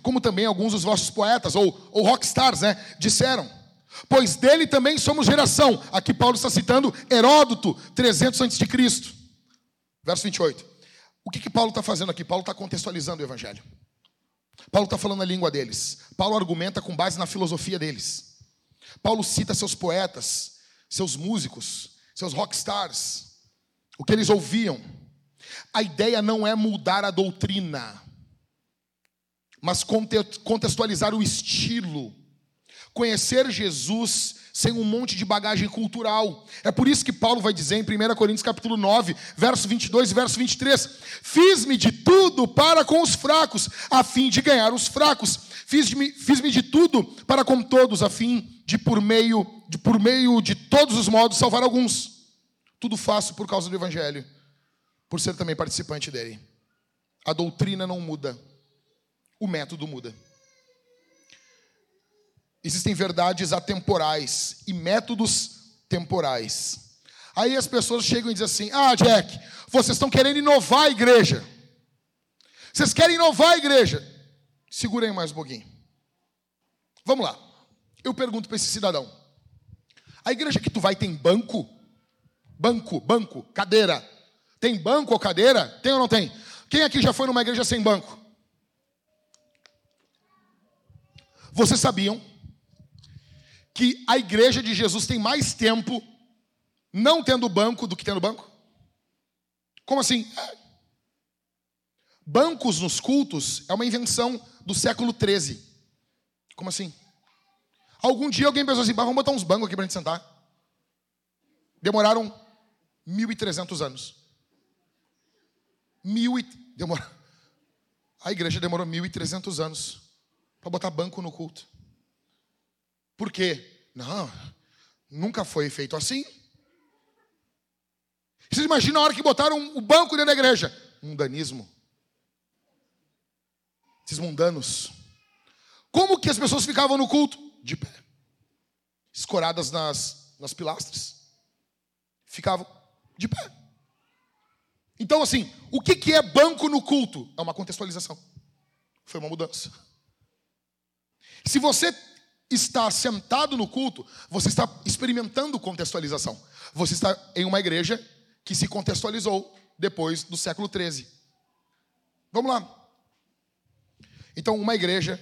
como também alguns dos vossos poetas, ou, ou rockstars, né, disseram. Pois dele também somos geração. Aqui Paulo está citando Heródoto, 300 a.C. Verso 28. O que, que Paulo está fazendo aqui? Paulo está contextualizando o evangelho. Paulo está falando a língua deles. Paulo argumenta com base na filosofia deles. Paulo cita seus poetas, seus músicos, seus rockstars o que eles ouviam. A ideia não é mudar a doutrina, mas contextualizar o estilo. Conhecer Jesus sem um monte de bagagem cultural. É por isso que Paulo vai dizer em 1 Coríntios capítulo 9, verso 22 e verso 23: Fiz-me de tudo para com os fracos, a fim de ganhar os fracos. Fiz-me fiz de tudo para com todos, a fim de por meio de por meio de todos os modos salvar alguns. Tudo faço por causa do Evangelho, por ser também participante dele. A doutrina não muda, o método muda. Existem verdades atemporais e métodos temporais. Aí as pessoas chegam e dizem assim: Ah, Jack, vocês estão querendo inovar a igreja. Vocês querem inovar a igreja. Segura aí mais um pouquinho. Vamos lá. Eu pergunto para esse cidadão: A igreja que tu vai tem banco? Banco, banco, cadeira. Tem banco ou cadeira? Tem ou não tem? Quem aqui já foi numa igreja sem banco? Vocês sabiam que a igreja de Jesus tem mais tempo não tendo banco do que tendo banco? Como assim? Bancos nos cultos é uma invenção do século 13. Como assim? Algum dia alguém pensou assim, vamos botar uns bancos aqui para a gente sentar. Demoraram 1.300 anos. Mil e... Demora... A igreja demorou 1.300 anos para botar banco no culto. Por quê? Não, nunca foi feito assim. Vocês imaginam a hora que botaram o banco dentro da igreja? Mundanismo. Esses mundanos. Como que as pessoas ficavam no culto? De pé. Escoradas nas, nas pilastras. Ficavam de pé. Então, assim, o que é banco no culto? É uma contextualização. Foi uma mudança. Se você está sentado no culto, você está experimentando contextualização. Você está em uma igreja que se contextualizou depois do século 13. Vamos lá. Então, uma igreja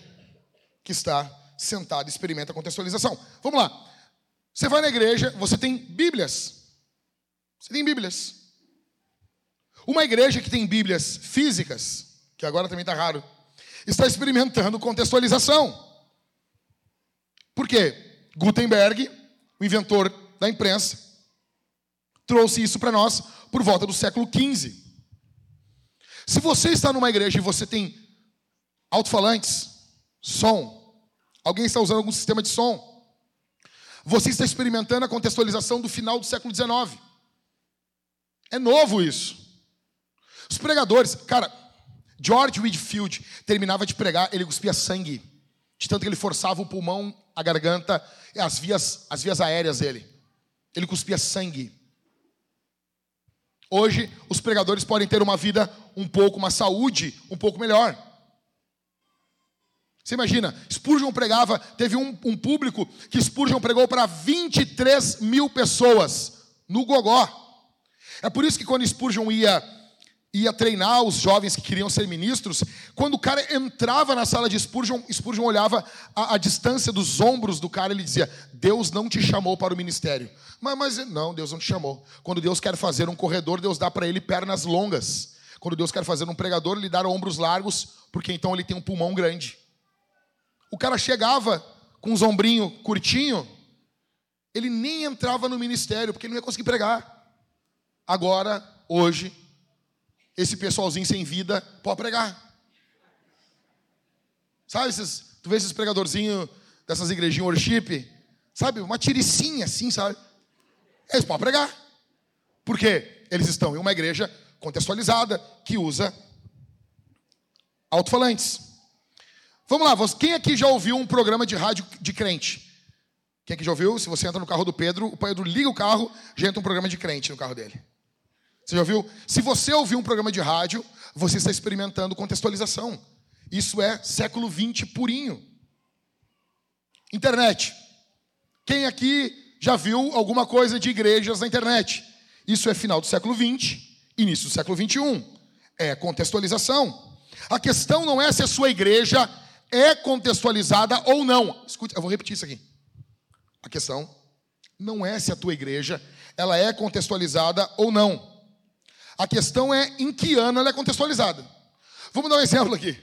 que está sentada experimenta contextualização. Vamos lá. Você vai na igreja, você tem Bíblias. Você tem Bíblias. Uma igreja que tem Bíblias físicas, que agora também está raro, está experimentando contextualização. Por quê? Gutenberg, o inventor da imprensa, trouxe isso para nós por volta do século XV. Se você está numa igreja e você tem alto-falantes, som, alguém está usando algum sistema de som, você está experimentando a contextualização do final do século XIX. É novo isso. Os pregadores, cara, George Whitfield terminava de pregar, ele cuspia sangue, de tanto que ele forçava o pulmão, a garganta, as vias, as vias aéreas dele. Ele cuspia sangue. Hoje, os pregadores podem ter uma vida um pouco, uma saúde um pouco melhor. Você imagina, Spurgeon pregava, teve um, um público que Spurgeon pregou para 23 mil pessoas no Gogó. É por isso que quando Spurgeon ia, ia treinar os jovens que queriam ser ministros, quando o cara entrava na sala de Spurgeon, Spurgeon olhava a, a distância dos ombros do cara e ele dizia: Deus não te chamou para o ministério. Mas, mas não, Deus não te chamou. Quando Deus quer fazer um corredor, Deus dá para ele pernas longas. Quando Deus quer fazer um pregador, ele dá ombros largos, porque então ele tem um pulmão grande. O cara chegava com os ombrinhos curtinho, ele nem entrava no ministério, porque ele não ia conseguir pregar. Agora, hoje, esse pessoalzinho sem vida pode pregar. Sabe esses, tu vê esses pregadorzinhos dessas igrejinhas worship? Sabe, uma tiricinha assim, sabe? Eles podem pregar. Porque eles estão em uma igreja contextualizada que usa alto-falantes. Vamos lá, quem aqui já ouviu um programa de rádio de crente? Quem aqui já ouviu? Se você entra no carro do Pedro, o Pedro liga o carro, já entra um programa de crente no carro dele. Você já ouviu? Se você ouviu um programa de rádio, você está experimentando contextualização. Isso é século 20 purinho. Internet. Quem aqui já viu alguma coisa de igrejas na internet? Isso é final do século 20, início do século 21. É contextualização. A questão não é se a sua igreja é contextualizada ou não. Escute, eu vou repetir isso aqui. A questão não é se a tua igreja ela é contextualizada ou não. A questão é em que ano ela é contextualizada. Vamos dar um exemplo aqui.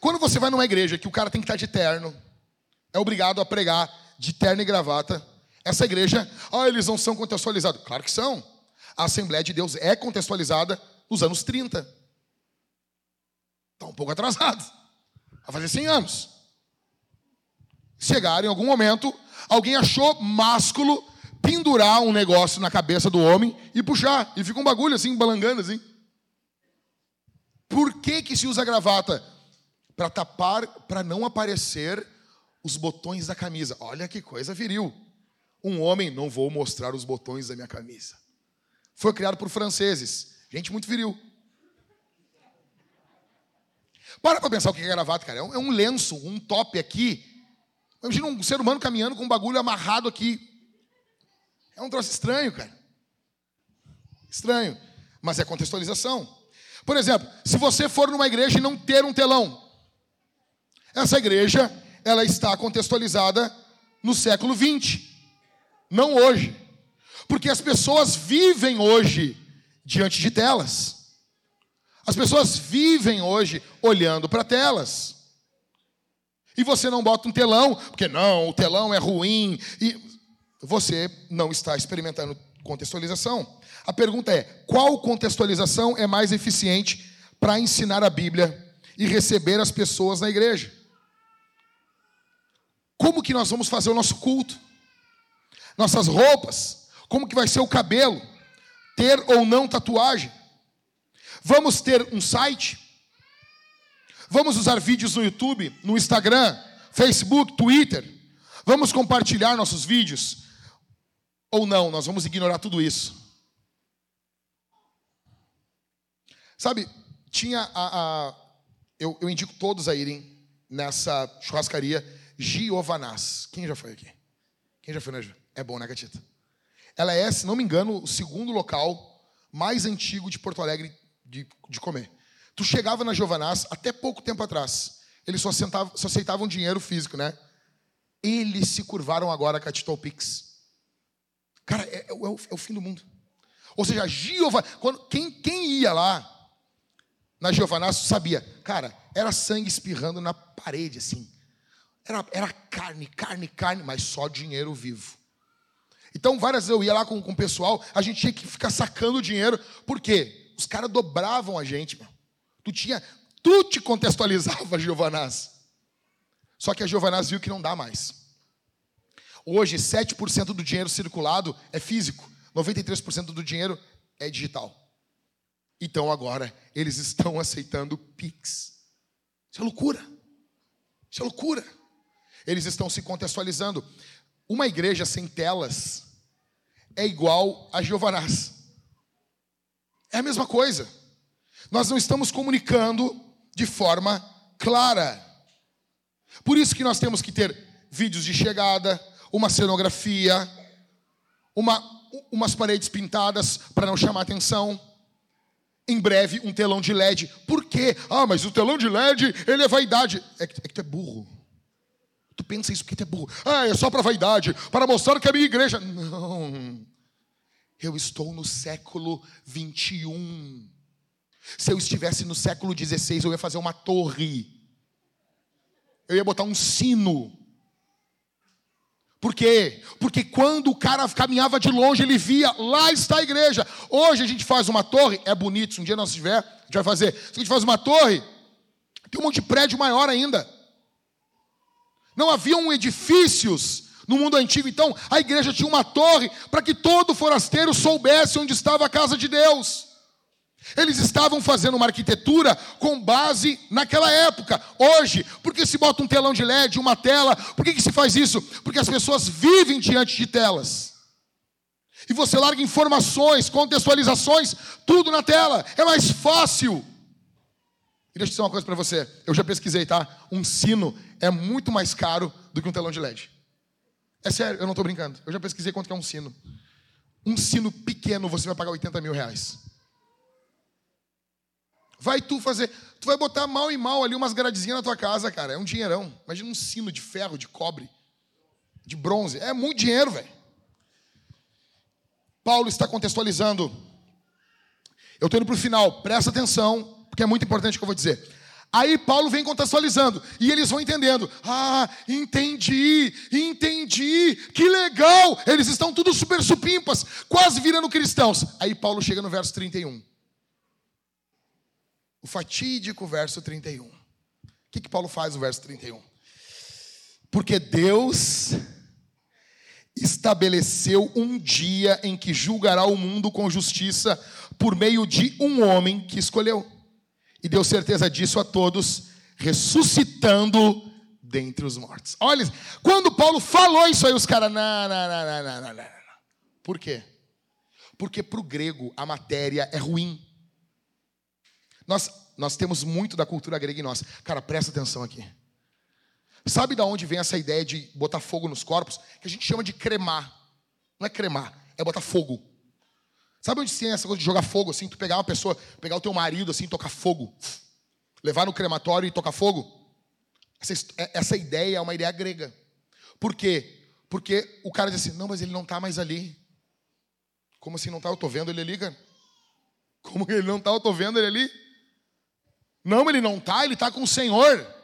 Quando você vai numa igreja que o cara tem que estar de terno, é obrigado a pregar de terno e gravata, essa igreja, ah, eles não são contextualizados. Claro que são. A Assembleia de Deus é contextualizada nos anos 30. Está um pouco atrasado. Vai fazer 100 anos. Chegaram em algum momento, alguém achou másculo pendurar um negócio na cabeça do homem e puxar. E fica um bagulho assim, balangando assim. Por que, que se usa gravata? Para tapar, para não aparecer os botões da camisa. Olha que coisa viril. Um homem, não vou mostrar os botões da minha camisa. Foi criado por franceses. Gente muito viril. Para para pensar o que é gravata, cara. É, é um lenço, um top aqui. Imagina um ser humano caminhando com um bagulho amarrado aqui. É um troço estranho, cara. Estranho. Mas é contextualização. Por exemplo, se você for numa igreja e não ter um telão, essa igreja ela está contextualizada no século 20, não hoje. Porque as pessoas vivem hoje diante de telas. As pessoas vivem hoje olhando para telas. E você não bota um telão, porque não, o telão é ruim. E você não está experimentando contextualização. A pergunta é: qual contextualização é mais eficiente para ensinar a Bíblia e receber as pessoas na igreja? Como que nós vamos fazer o nosso culto? Nossas roupas? Como que vai ser o cabelo? Ter ou não tatuagem? Vamos ter um site? Vamos usar vídeos no YouTube, no Instagram, Facebook, Twitter? Vamos compartilhar nossos vídeos? Ou não, nós vamos ignorar tudo isso. Sabe, tinha a. a eu, eu indico todos a irem nessa churrascaria Giovanás. Quem já foi aqui? Quem já foi, né? É bom, né, Gatita? Ela é, se não me engano, o segundo local mais antigo de Porto Alegre de, de comer. Tu chegava na Giovanás até pouco tempo atrás. Eles só, só aceitavam dinheiro físico, né? Eles se curvaram agora com a Titol Pix. Cara, é, é, é, o, é, o, fim do mundo. Ou seja, Giova, quando, quem, quem ia lá na Giovanás sabia, cara, era sangue espirrando na parede, assim. Era, era carne, carne, carne, mas só dinheiro vivo. Então, várias vezes eu ia lá com, com o pessoal, a gente tinha que ficar sacando dinheiro, por quê? Os caras dobravam a gente, meu. Tu tinha, tu te contextualizava, Giovanás. Só que a Giovanás viu que não dá mais. Hoje, 7% do dinheiro circulado é físico, 93% do dinheiro é digital. Então agora eles estão aceitando Pix. Isso é loucura. Isso é loucura. Eles estão se contextualizando. Uma igreja sem telas é igual a Giovanás. É a mesma coisa. Nós não estamos comunicando de forma clara. Por isso que nós temos que ter vídeos de chegada, uma cenografia, uma, umas paredes pintadas para não chamar atenção. Em breve, um telão de LED. Por quê? Ah, mas o telão de LED, ele é vaidade. É que, é que tu é burro. Tu pensa isso porque tu é burro. Ah, é só para vaidade, para mostrar que é a minha igreja. Não. Eu estou no século 21. Se eu estivesse no século 16, eu ia fazer uma torre. Eu ia botar um sino. Por quê? Porque quando o cara caminhava de longe, ele via, lá está a igreja. Hoje a gente faz uma torre, é bonito, se um dia nós tiver, a gente vai fazer. Se a gente faz uma torre, tem um monte de prédio maior ainda. Não haviam edifícios No mundo antigo, então, a igreja tinha uma torre para que todo forasteiro soubesse onde estava a casa de Deus. Eles estavam fazendo uma arquitetura com base naquela época. Hoje, por que se bota um telão de LED, uma tela? Por que, que se faz isso? Porque as pessoas vivem diante de telas. E você larga informações, contextualizações, tudo na tela. É mais fácil. E deixa eu dizer uma coisa para você. Eu já pesquisei, tá? Um sino é muito mais caro do que um telão de LED. É sério, eu não estou brincando. Eu já pesquisei quanto é um sino. Um sino pequeno você vai pagar 80 mil reais. Vai tu fazer. Tu vai botar mal e mal ali umas gradezinhas na tua casa, cara. É um dinheirão. Imagina um sino de ferro, de cobre, de bronze. É muito dinheiro, velho. Paulo está contextualizando. Eu estou indo para o final, presta atenção, porque é muito importante o que eu vou dizer. Aí Paulo vem contextualizando e eles vão entendendo. Ah, entendi, entendi, que legal. Eles estão tudo super supimpas, quase virando cristãos. Aí Paulo chega no verso 31. O fatídico verso 31. O que, que Paulo faz no verso 31? Porque Deus estabeleceu um dia em que julgará o mundo com justiça por meio de um homem que escolheu. E deu certeza disso a todos, ressuscitando dentre os mortos. Olha, quando Paulo falou isso aí, os caras, não, não, não, não, não, não. Por quê? Porque para o grego a matéria é ruim. Nós, nós temos muito da cultura grega em nós. Cara, presta atenção aqui. Sabe da onde vem essa ideia de botar fogo nos corpos? Que a gente chama de cremar. Não é cremar, é botar fogo. Sabe onde tem essa coisa de jogar fogo, assim? Tu pegar uma pessoa, pegar o teu marido, assim, tocar fogo. Levar no crematório e tocar fogo? Essa, é, essa ideia é uma ideia grega. Por quê? Porque o cara diz assim, não, mas ele não está mais ali. Como assim não está? Eu estou vendo ele ali, cara. Como ele não está? Eu estou vendo ele ali. Não, ele não está, ele está com o Senhor.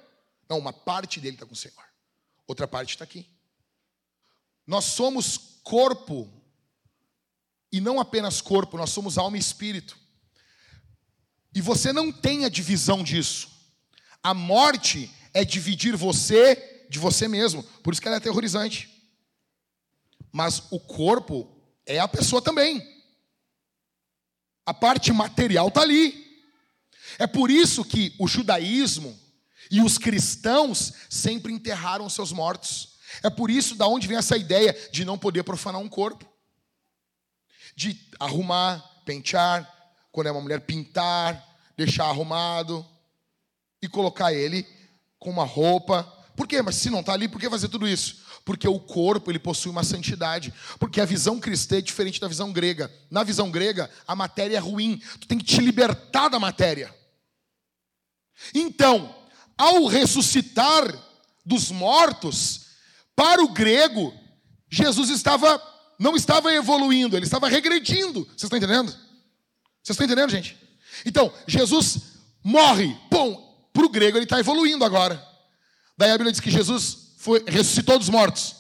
Não, uma parte dele está com o Senhor, outra parte está aqui. Nós somos corpo, e não apenas corpo, nós somos alma e espírito. E você não tem a divisão disso. A morte é dividir você de você mesmo, por isso que ela é aterrorizante. Mas o corpo é a pessoa também. A parte material está ali. É por isso que o judaísmo e os cristãos sempre enterraram seus mortos. É por isso da onde vem essa ideia de não poder profanar um corpo. De arrumar, pentear, quando é uma mulher pintar, deixar arrumado e colocar ele com uma roupa. Por quê? Mas se não está ali, por que fazer tudo isso? Porque o corpo ele possui uma santidade. Porque a visão cristã é diferente da visão grega. Na visão grega, a matéria é ruim. Tu tem que te libertar da matéria. Então, ao ressuscitar dos mortos, para o grego, Jesus estava não estava evoluindo, ele estava regredindo. Vocês estão entendendo? Vocês estão entendendo, gente? Então, Jesus morre, pum, para o grego ele está evoluindo agora. Daí a Bíblia diz que Jesus foi, ressuscitou dos mortos.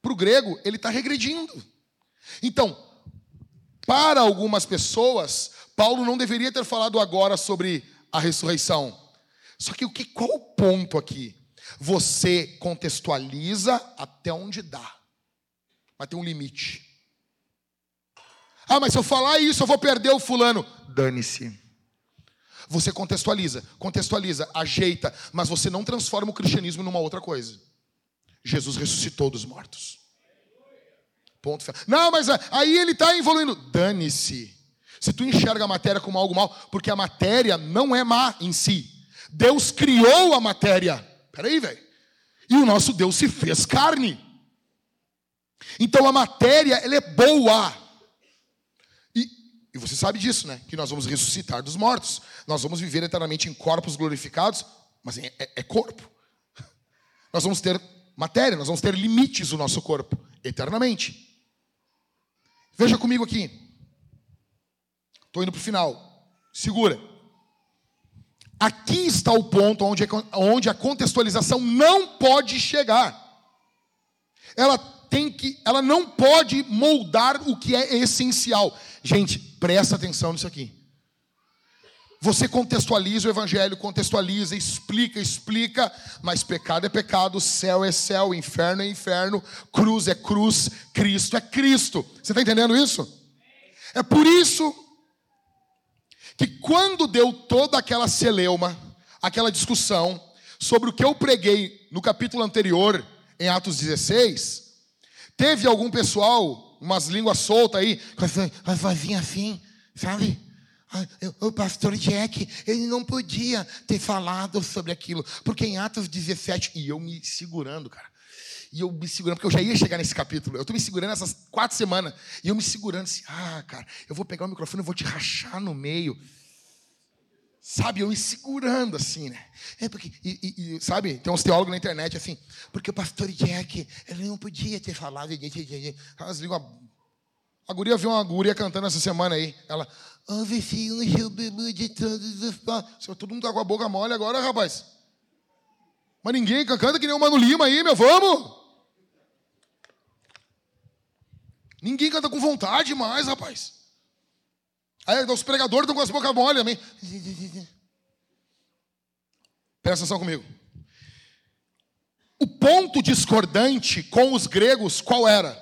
Para o grego, ele está regredindo. Então, para algumas pessoas, Paulo não deveria ter falado agora sobre a ressurreição. Só que o que qual o ponto aqui? Você contextualiza até onde dá. Mas tem um limite. Ah, mas se eu falar isso, eu vou perder o fulano. Dane-se. Você contextualiza, contextualiza, ajeita, mas você não transforma o cristianismo numa outra coisa. Jesus ressuscitou dos mortos. Ponto. Não, mas aí ele está evoluindo. Dane-se. Se tu enxerga a matéria como algo mal, porque a matéria não é má em si. Deus criou a matéria. Peraí, velho. E o nosso Deus se fez carne. Então a matéria, ela é boa. E, e você sabe disso, né? Que nós vamos ressuscitar dos mortos. Nós vamos viver eternamente em corpos glorificados, mas é, é, é corpo. Nós vamos ter matéria, nós vamos ter limites no nosso corpo, eternamente. Veja comigo aqui. Estou indo para o final. Segura. Aqui está o ponto onde, onde a contextualização não pode chegar. Ela tem que, ela não pode moldar o que é essencial. Gente, presta atenção nisso aqui. Você contextualiza o evangelho, contextualiza, explica, explica, mas pecado é pecado, céu é céu, inferno é inferno, cruz é cruz, Cristo é Cristo. Você está entendendo isso? É por isso que quando deu toda aquela celeuma, aquela discussão sobre o que eu preguei no capítulo anterior, em Atos 16, teve algum pessoal, umas línguas soltas aí, com a vozinha assim, sabe? O pastor Jack, ele não podia ter falado sobre aquilo, porque em Atos 17, e eu me segurando, cara, e eu me segurando, porque eu já ia chegar nesse capítulo, eu estou me segurando essas quatro semanas, e eu me segurando assim, ah, cara, eu vou pegar o microfone, eu vou te rachar no meio, sabe, eu me segurando assim, né? É porque, e, e, sabe, tem uns teólogos na internet assim, porque o pastor Jack, ele não podia ter falado, as línguas a guria viu uma guria cantando essa semana aí. Ela, oh, vizinho, eu bebo de todos os Todo mundo tá com a boca mole agora, rapaz. Mas ninguém canta que nem o Mano Lima aí, meu, vamos! Ninguém canta com vontade mais, rapaz. Aí os pregadores estão com as bocas mole também. Presta atenção comigo. O ponto discordante com os gregos, qual era?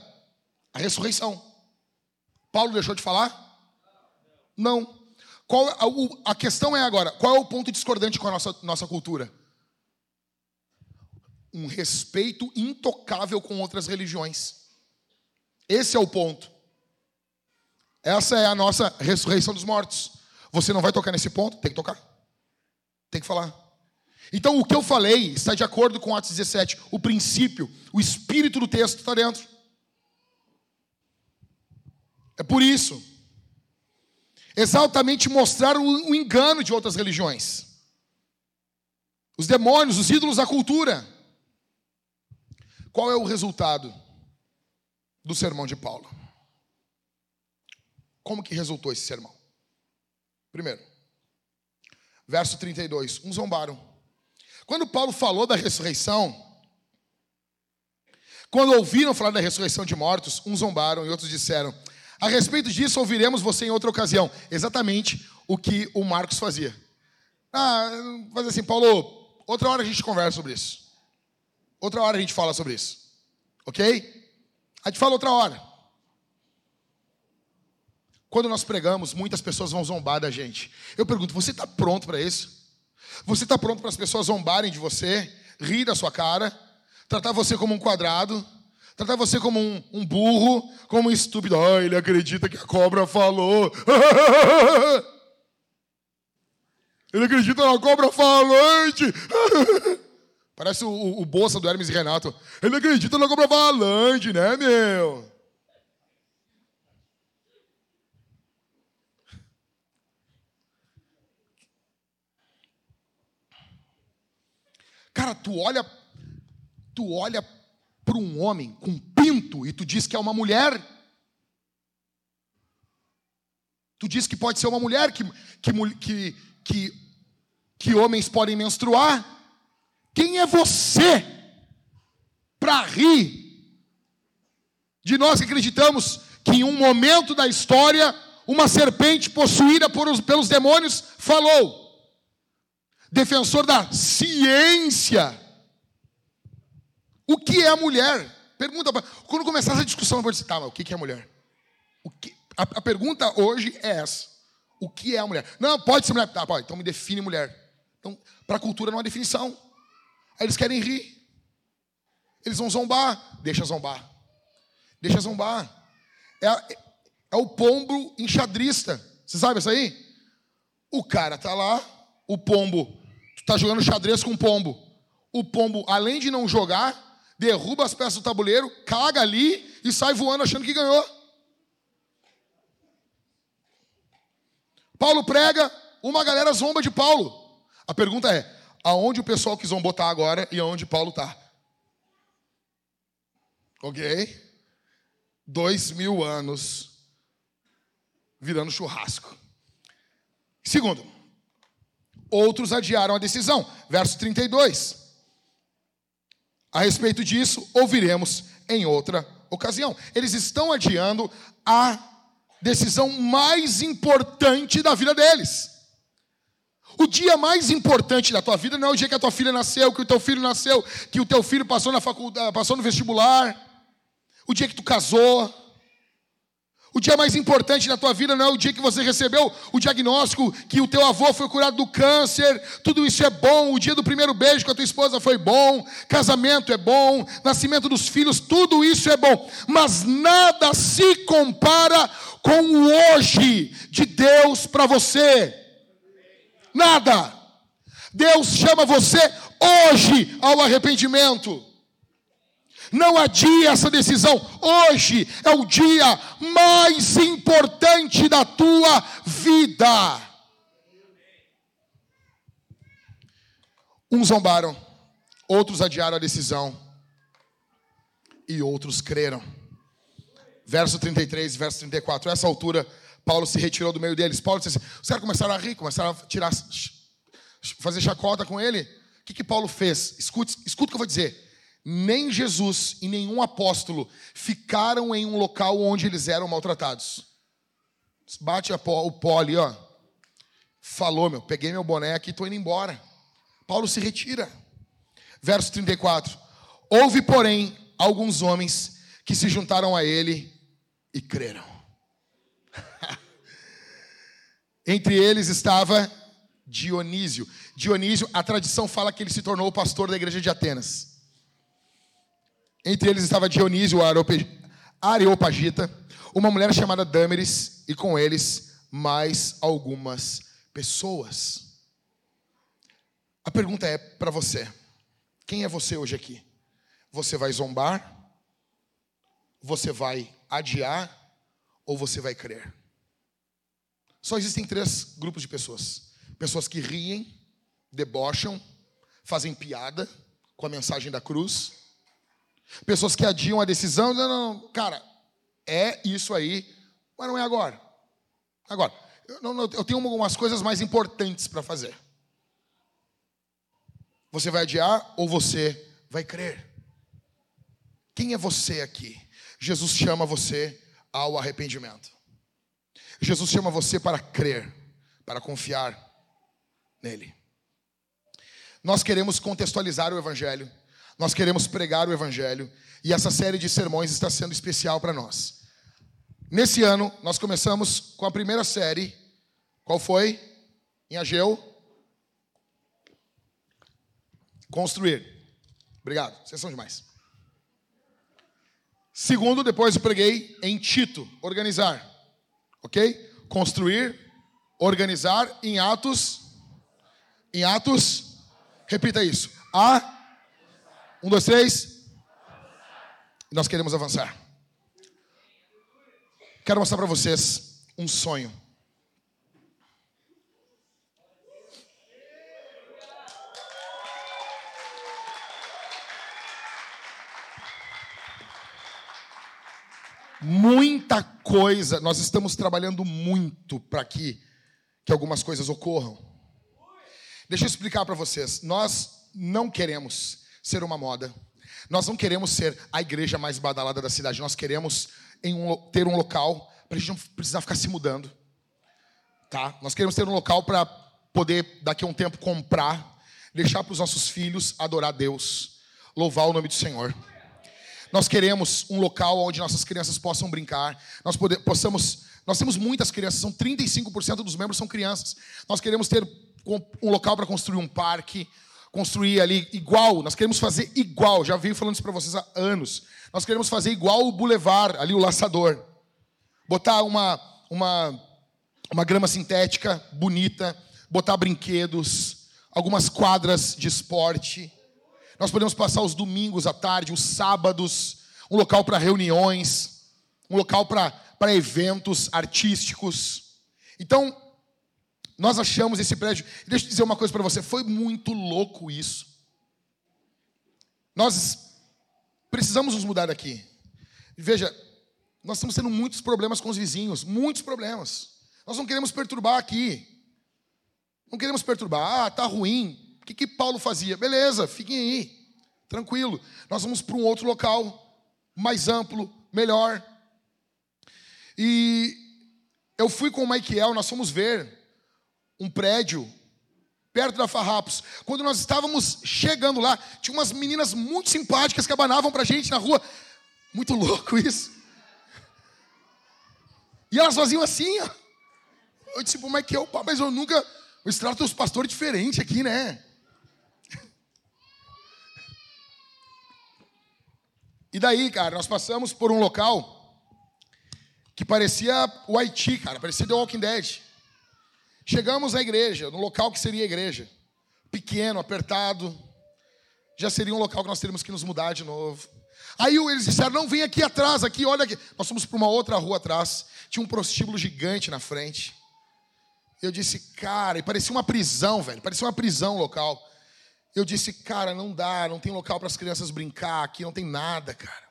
A ressurreição. Paulo deixou de falar? Não. Qual, a, a questão é agora, qual é o ponto discordante com a nossa, nossa cultura? Um respeito intocável com outras religiões. Esse é o ponto. Essa é a nossa ressurreição dos mortos. Você não vai tocar nesse ponto? Tem que tocar. Tem que falar. Então, o que eu falei está de acordo com Atos 17. O princípio, o espírito do texto está dentro. É por isso. Exatamente mostrar o, engano de outras religiões. Os demônios, os ídolos da cultura. Qual é o resultado do sermão de Paulo? Como que resultou esse sermão? Primeiro, verso 32, uns zombaram. Quando Paulo falou da ressurreição, quando ouviram falar da ressurreição de mortos, uns zombaram e outros disseram: a respeito disso, ouviremos você em outra ocasião. Exatamente o que o Marcos fazia. Ah, faz assim, Paulo, outra hora a gente conversa sobre isso. Outra hora a gente fala sobre isso. Ok? A gente fala outra hora. Quando nós pregamos, muitas pessoas vão zombar da gente. Eu pergunto, você está pronto para isso? Você está pronto para as pessoas zombarem de você, rir da sua cara, tratar você como um quadrado? Tratar você como um, um burro, como um estúpido. Ah, ele acredita que a cobra falou. ele acredita na cobra falante. Parece o, o, o Bolsa do Hermes e Renato. Ele acredita na cobra falante, né, meu? Cara, tu olha, tu olha para um homem com pinto e tu diz que é uma mulher. Tu diz que pode ser uma mulher, que, que, que, que, que homens podem menstruar. Quem é você para rir de nós que acreditamos que em um momento da história uma serpente possuída os, pelos demônios falou? Defensor da ciência o que é a mulher? Pergunta, quando começar essa discussão, eu vou dizer, tá, mas o que é a mulher? Que, a, a, pergunta hoje é essa. O que é a mulher? Não, pode ser mulher. Tá, pode, então me define mulher. Então, para a cultura não há definição. Aí eles querem rir. Eles vão zombar. Deixa zombar. Deixa zombar. É, é, o pombo enxadrista. Você sabe isso aí? O cara tá lá, o pombo, tu tá jogando xadrez com o pombo. O pombo, além de não jogar, derruba as peças do tabuleiro, caga ali e sai voando achando que ganhou. Paulo prega, uma galera zomba de Paulo. A pergunta é: aonde o pessoal que zombou está agora e aonde Paulo está? Ok? Dois mil anos virando churrasco. Segundo, outros adiaram a decisão. Verso 32. A respeito disso, ouviremos em outra ocasião. Eles estão adiando a decisão mais importante da vida deles. O dia mais importante da tua vida não é o dia que a tua filha nasceu, que o teu filho nasceu, que o teu filho passou na faculdade, passou no vestibular, o dia que tu casou. O dia mais importante da tua vida não é o dia que você recebeu o diagnóstico que o teu avô foi curado do câncer. Tudo isso é bom. O dia do primeiro beijo com a tua esposa foi bom. Casamento é bom. Nascimento dos filhos, tudo isso é bom. Mas nada se compara com o hoje de Deus para você. Nada. Deus chama você hoje ao arrependimento. Não adie essa decisão. Hoje é o dia mais importante da tua vida. Uns zombaram, outros adiaram a decisão e outros creram. Verso 33 verso 34. A essa altura, Paulo se retirou do meio deles. Paulo disse assim: os caras começaram a rir, começaram a tirar, fazer chacota com ele. O que, que Paulo fez? Escute, escute o que eu vou dizer nem Jesus e nenhum apóstolo ficaram em um local onde eles eram maltratados. Bate o pó ali, ó. Falou, meu, peguei meu boné aqui e estou indo embora. Paulo se retira. Verso 34. Houve, porém, alguns homens que se juntaram a ele e creram. Entre eles estava Dionísio. Dionísio, a tradição fala que ele se tornou o pastor da igreja de Atenas. Entre eles estava Dionísio, Areopagita, uma mulher chamada Dâmeres, e com eles mais algumas pessoas. A pergunta é para você: quem é você hoje aqui? Você vai zombar? Você vai adiar? Ou você vai crer? Só existem três grupos de pessoas: pessoas que riem, debocham, fazem piada com a mensagem da cruz Pessoas que adiam a decisão, não, não, cara, é isso aí, mas não é agora. Agora, eu, não, eu tenho algumas coisas mais importantes para fazer. Você vai adiar ou você vai crer? Quem é você aqui? Jesus chama você ao arrependimento. Jesus chama você para crer, para confiar nele. Nós queremos contextualizar o Evangelho nós queremos pregar o Evangelho e essa série de sermões está sendo especial para nós. Nesse ano, nós começamos com a primeira série. Qual foi? Em Ageu? Construir. Obrigado, vocês são demais. Segundo, depois eu preguei em Tito, organizar. Ok? Construir, organizar em Atos. Em Atos, repita isso. A um, dois, três. Nós queremos avançar. Quero mostrar para vocês um sonho. Muita coisa, nós estamos trabalhando muito para que, que algumas coisas ocorram. Deixa eu explicar para vocês. Nós não queremos ser uma moda. Nós não queremos ser a igreja mais badalada da cidade. Nós queremos um, ter um local para a gente não precisar ficar se mudando. Tá? Nós queremos ter um local para poder, daqui a um tempo, comprar, deixar para os nossos filhos adorar Deus, louvar o nome do Senhor. Nós queremos um local onde nossas crianças possam brincar. Nós poder, possamos. Nós temos muitas crianças, são 35% dos membros são crianças. Nós queremos ter um local para construir um parque, construir ali igual, nós queremos fazer igual, já venho falando isso para vocês há anos. Nós queremos fazer igual o Boulevard, ali o laçador. Botar uma, uma, uma grama sintética bonita, botar brinquedos, algumas quadras de esporte. Nós podemos passar os domingos à tarde, os sábados, um local para reuniões, um local para eventos artísticos. Então, nós achamos esse prédio. Deixa eu dizer uma coisa para você: foi muito louco isso. Nós precisamos nos mudar daqui. Veja, nós estamos tendo muitos problemas com os vizinhos, muitos problemas. Nós não queremos perturbar aqui. Não queremos perturbar. Ah, tá ruim. O que, que Paulo fazia? Beleza, fiquem aí. Tranquilo. Nós vamos para um outro local, mais amplo, melhor. E eu fui com o Michael, nós fomos ver um prédio perto da Farrapos. Quando nós estávamos chegando lá, tinha umas meninas muito simpáticas que abanavam pra gente na rua. Muito louco isso. E elas faziam assim, ó. Eu disse, é é o Mas eu nunca. Eu extrato os pastores diferentes aqui, né? E daí, cara, nós passamos por um local que parecia o Haiti, cara, parecia The Walking Dead. Chegamos à igreja, no local que seria a igreja. Pequeno, apertado. Já seria um local que nós teríamos que nos mudar de novo. Aí eles disseram: não, vem aqui atrás, aqui, olha aqui. Nós fomos para uma outra rua atrás. Tinha um prostíbulo gigante na frente. Eu disse, cara, e parecia uma prisão, velho. Parecia uma prisão local. Eu disse, cara, não dá, não tem local para as crianças brincar aqui, não tem nada, cara.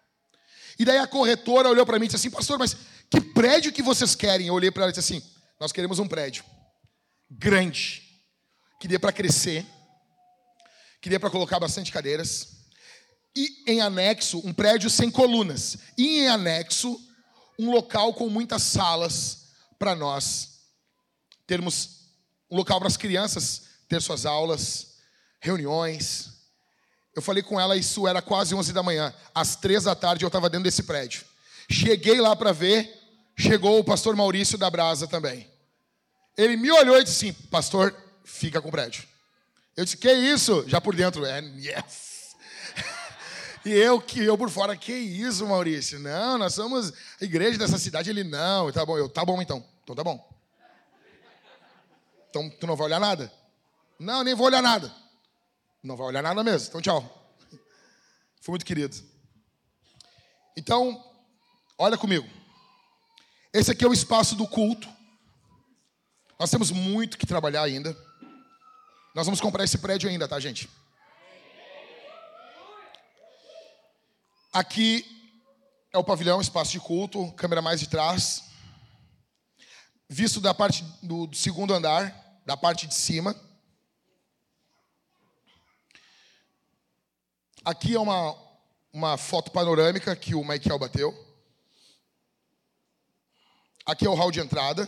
E daí a corretora olhou para mim e disse assim, pastor, mas que prédio que vocês querem? Eu olhei para ela e disse assim, nós queremos um prédio grande, que dê para crescer, que dê para colocar bastante cadeiras, e em anexo, um prédio sem colunas, e em anexo, um local com muitas salas para nós termos um local para as crianças ter suas aulas, reuniões. Eu falei com ela, isso era quase 11 da manhã. Às três da tarde eu estava dentro desse prédio. Cheguei lá para ver, chegou o pastor Maurício da Brasa também. Ele me olhou e disse assim: Pastor, fica com o prédio. Eu disse: Que isso? Já por dentro, é, yes. E eu que eu por fora, que isso, Maurício? Não, nós somos a igreja dessa cidade. Ele não, tá bom. Eu, tá bom então. Então tá bom. Então tu não vai olhar nada? Não, nem vou olhar nada. Não vai olhar nada mesmo. Então tchau. Foi muito querido. Então, olha comigo. Esse aqui é o espaço do culto. Nós temos muito que trabalhar ainda. Nós vamos comprar esse prédio ainda, tá, gente? Aqui é o pavilhão, espaço de culto, câmera mais de trás. Visto da parte do, do segundo andar, da parte de cima. Aqui é uma, uma foto panorâmica que o Michael bateu. Aqui é o hall de entrada.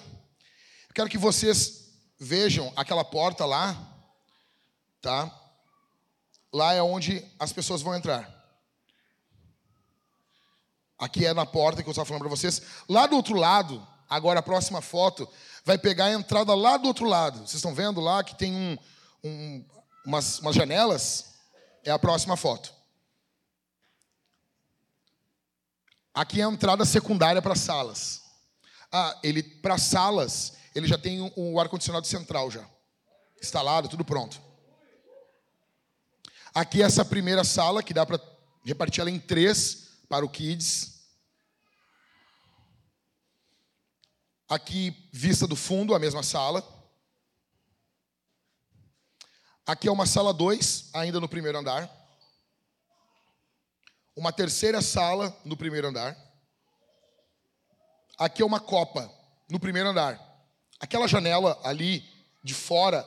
Quero que vocês vejam aquela porta lá, tá? Lá é onde as pessoas vão entrar. Aqui é na porta que eu estava falando para vocês. Lá do outro lado, agora a próxima foto, vai pegar a entrada lá do outro lado. Vocês estão vendo lá que tem um, um, umas, umas janelas? É a próxima foto. Aqui é a entrada secundária para salas. Ah, ele para salas ele já tem o um, um ar-condicionado central já. Instalado, tudo pronto. Aqui essa primeira sala, que dá para repartir ela em três para o Kids. Aqui, vista do fundo, a mesma sala. Aqui é uma sala 2, ainda no primeiro andar. Uma terceira sala no primeiro andar. Aqui é uma copa no primeiro andar. Aquela janela ali de fora,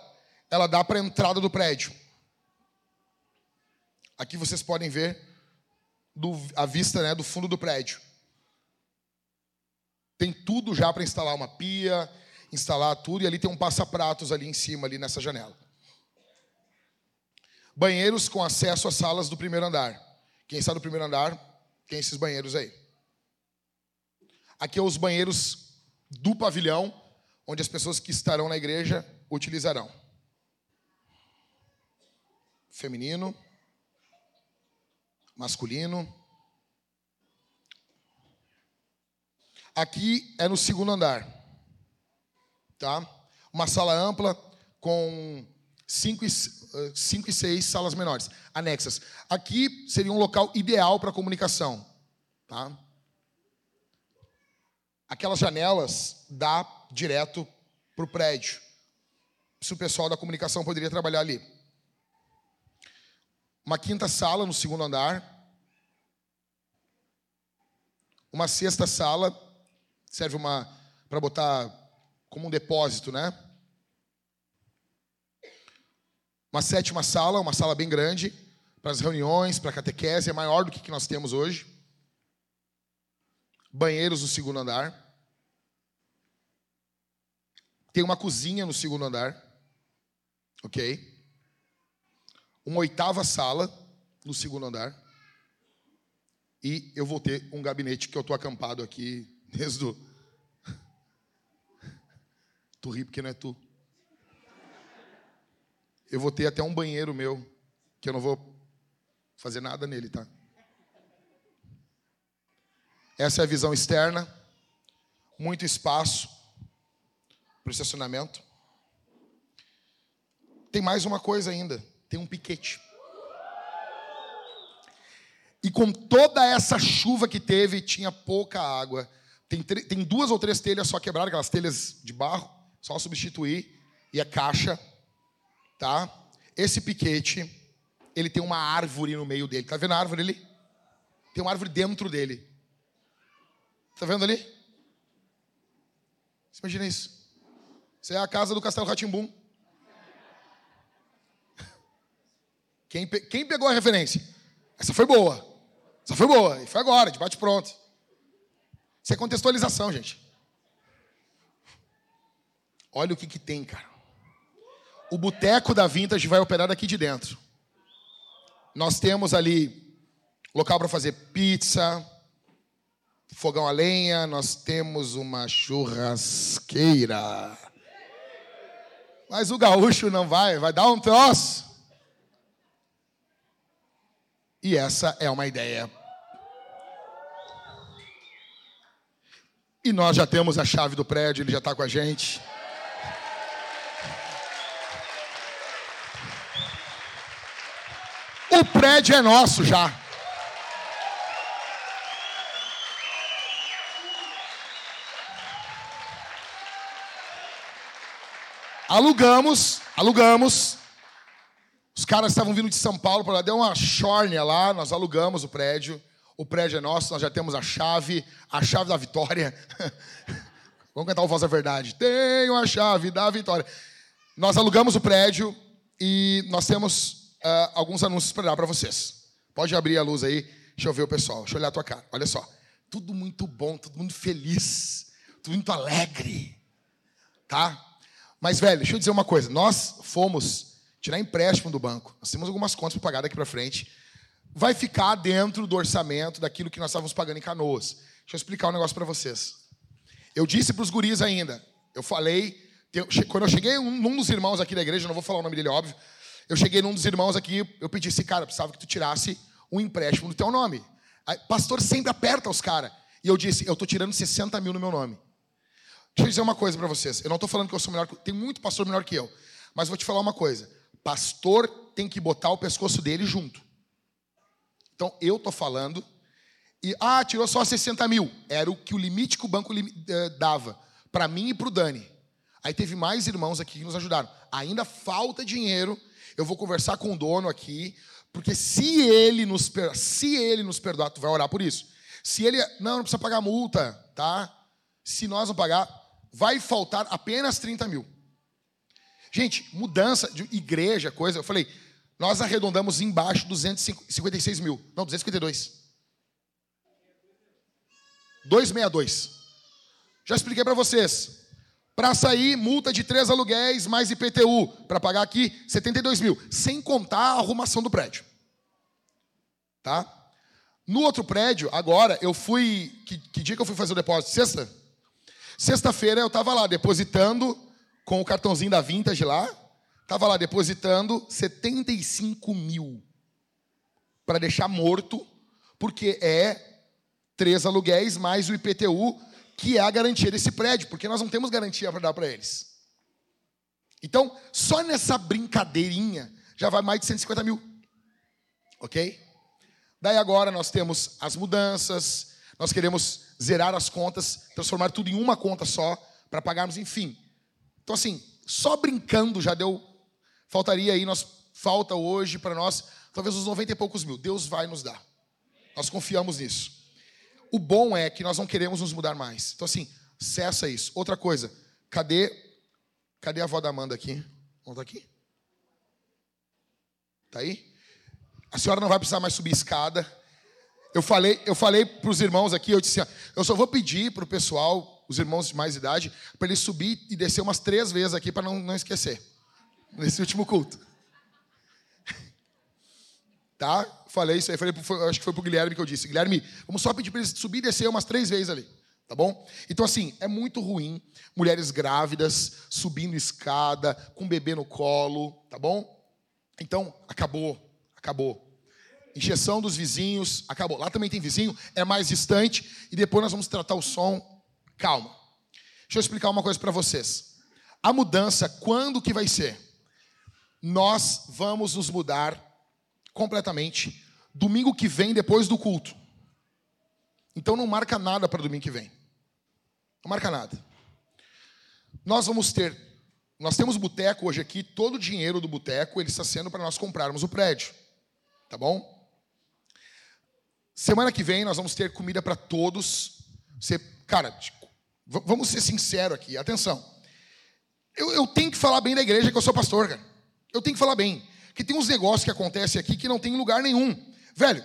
ela dá para a entrada do prédio. Aqui vocês podem ver do, a vista né, do fundo do prédio. Tem tudo já para instalar uma pia, instalar tudo, e ali tem um passa-pratos ali em cima, ali nessa janela. Banheiros com acesso às salas do primeiro andar. Quem está no primeiro andar, tem esses banheiros aí. Aqui é os banheiros do pavilhão, onde as pessoas que estarão na igreja utilizarão. Feminino, masculino. Aqui é no segundo andar, tá? Uma sala ampla com cinco e, eh, cinco e seis salas menores, anexas. Aqui seria um local ideal para comunicação, tá? Aquelas janelas dá direto para o prédio. Se o pessoal da comunicação poderia trabalhar ali. Uma quinta sala no segundo andar. Uma sexta sala serve uma para botar como um depósito, né? Uma sétima sala, uma sala bem grande para as reuniões, para a catequese, é maior do que, que nós temos hoje banheiros no segundo andar. Tem uma cozinha no segundo andar. Ok? Uma oitava sala no segundo andar. E eu vou ter um gabinete que eu estou acampado aqui desde o. Tu ri porque não é tu. Eu vou ter até um banheiro meu, que eu não vou fazer nada nele, tá? Essa é a visão externa. Muito espaço para o estacionamento. Tem mais uma coisa ainda: tem um piquete. E com toda essa chuva que teve, tinha pouca água. Tem, tem duas ou três telhas só quebradas, aquelas telhas de barro, só substituir. E a caixa, tá? Esse piquete, ele tem uma árvore no meio dele. Tá vendo a árvore ali? Tem uma árvore dentro dele. Tá vendo ali? Você imagina isso? Isso é a casa do Castelo Ratimbum. Quem, pe... Quem pegou a referência? Essa foi boa. Essa foi boa. E foi agora, de bate pronto. Isso é contextualização, gente. Olha o que, que tem, cara. O boteco da Vintage vai operar daqui de dentro. Nós temos ali local para fazer pizza, fogão a lenha, nós temos uma churrasqueira. Mas o gaúcho não vai, vai dar um troço. E essa é uma ideia. E nós já temos a chave do prédio, ele já está com a gente. O prédio é nosso já. Alugamos, alugamos. Os caras estavam vindo de São Paulo para lá, deu uma chórnia lá, nós alugamos o prédio. O prédio é nosso, nós já temos a chave, a chave da vitória. Vamos cantar o Voz da Verdade. Tenho a chave da vitória. Nós alugamos o prédio e nós temos uh, alguns anúncios para dar para vocês. Pode abrir a luz aí, deixa eu ver o pessoal, deixa eu olhar a tua cara. Olha só, tudo muito bom, tudo muito feliz, tudo muito alegre, tá? Mas, velho, deixa eu dizer uma coisa. Nós fomos tirar empréstimo do banco. Nós temos algumas contas para pagar daqui para frente. Vai ficar dentro do orçamento daquilo que nós estávamos pagando em canoas. Deixa eu explicar um negócio para vocês. Eu disse para os guris ainda. Eu falei. Quando eu cheguei num dos irmãos aqui da igreja, não vou falar o nome dele, óbvio. Eu cheguei num dos irmãos aqui, eu pedi assim, cara, precisava que tu tirasse um empréstimo no teu nome. Aí, pastor sempre aperta os caras. E eu disse, eu estou tirando 60 mil no meu nome. Deixa eu dizer uma coisa para vocês. Eu não estou falando que eu sou melhor, tem muito pastor melhor que eu. Mas vou te falar uma coisa. Pastor tem que botar o pescoço dele junto. Então eu estou falando e ah, tirou só 60 mil. Era o que o limite que o banco eh, dava para mim e para o Dani. Aí teve mais irmãos aqui que nos ajudaram. Ainda falta dinheiro. Eu vou conversar com o dono aqui, porque se ele nos se ele nos perdoar, tu vai orar por isso. Se ele não, não precisa pagar multa, tá? Se nós não pagar, vai faltar apenas 30 mil. Gente, mudança de igreja, coisa, eu falei, nós arredondamos embaixo 256 mil. Não, 252. 262. Já expliquei para vocês. Para sair, multa de três aluguéis mais IPTU. Para pagar aqui, 72 mil. Sem contar a arrumação do prédio. Tá? No outro prédio, agora, eu fui. Que, que dia que eu fui fazer o depósito? Sexta? Sexta-feira eu estava lá depositando com o cartãozinho da Vintage lá. Estava lá depositando 75 mil para deixar morto, porque é três aluguéis mais o IPTU, que é a garantia desse prédio, porque nós não temos garantia para dar para eles. Então, só nessa brincadeirinha já vai mais de 150 mil. Ok? Daí agora nós temos as mudanças, nós queremos zerar as contas, transformar tudo em uma conta só, para pagarmos, enfim. Então, assim, só brincando já deu. Faltaria aí, nós falta hoje para nós, talvez uns 90 e poucos mil. Deus vai nos dar. Nós confiamos nisso. O bom é que nós não queremos nos mudar mais. Então, assim, cessa isso. Outra coisa, cadê cadê a avó da Amanda aqui? Vamos tá aqui? Tá aí? A senhora não vai precisar mais subir escada. Eu falei, eu falei para os irmãos aqui, eu disse, eu só vou pedir para o pessoal, os irmãos de mais idade, para eles subir e descer umas três vezes aqui para não, não esquecer. nesse último culto. Tá? Falei isso aí, falei, acho que foi pro Guilherme que eu disse. Guilherme, vamos só pedir para ele subir e descer umas três vezes ali. Tá bom? Então, assim, é muito ruim mulheres grávidas subindo escada, com bebê no colo, tá bom? Então, acabou, acabou. Injeção dos vizinhos, acabou. Lá também tem vizinho, é mais distante, e depois nós vamos tratar o som. Calma. Deixa eu explicar uma coisa para vocês. A mudança, quando que vai ser? Nós vamos nos mudar completamente domingo que vem, depois do culto. Então não marca nada para domingo que vem. Não marca nada. Nós vamos ter, nós temos boteco hoje aqui, todo o dinheiro do boteco ele está sendo para nós comprarmos o prédio. Tá bom? Semana que vem nós vamos ter comida para todos. Você, cara, tipo, vamos ser sinceros aqui, atenção. Eu, eu tenho que falar bem da igreja que eu sou pastor, cara. Eu tenho que falar bem. Que tem uns negócios que acontecem aqui que não tem lugar nenhum. Velho,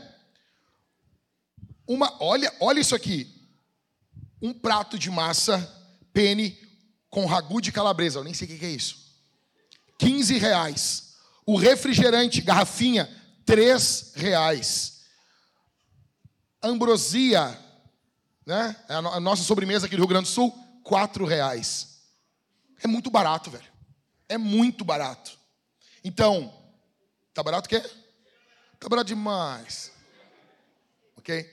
uma, olha, olha isso aqui. Um prato de massa pene com ragu de calabresa. Eu nem sei o que é isso. 15 reais. O refrigerante, garrafinha, 3 reais. Ambrosia, né? É a nossa sobremesa aqui do Rio Grande do Sul, 4 reais. É muito barato, velho. É muito barato. Então, tá barato o quê? Tá barato demais. Ok?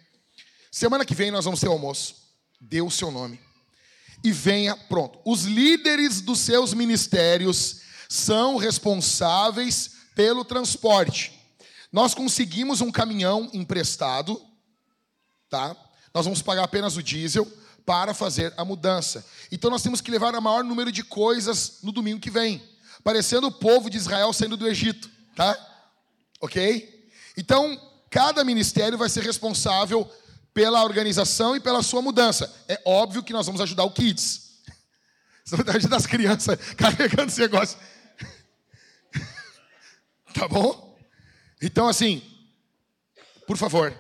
Semana que vem nós vamos ter almoço. Dê o seu nome. E venha, pronto. Os líderes dos seus ministérios são responsáveis pelo transporte. Nós conseguimos um caminhão emprestado, tá? Nós vamos pagar apenas o diesel para fazer a mudança. Então nós temos que levar o maior número de coisas no domingo que vem, parecendo o povo de Israel saindo do Egito, tá? OK? Então, cada ministério vai ser responsável pela organização e pela sua mudança. É óbvio que nós vamos ajudar o Kids. Você vai ajudar as crianças carregando esse negócio. Tá bom? Então, assim, por favor,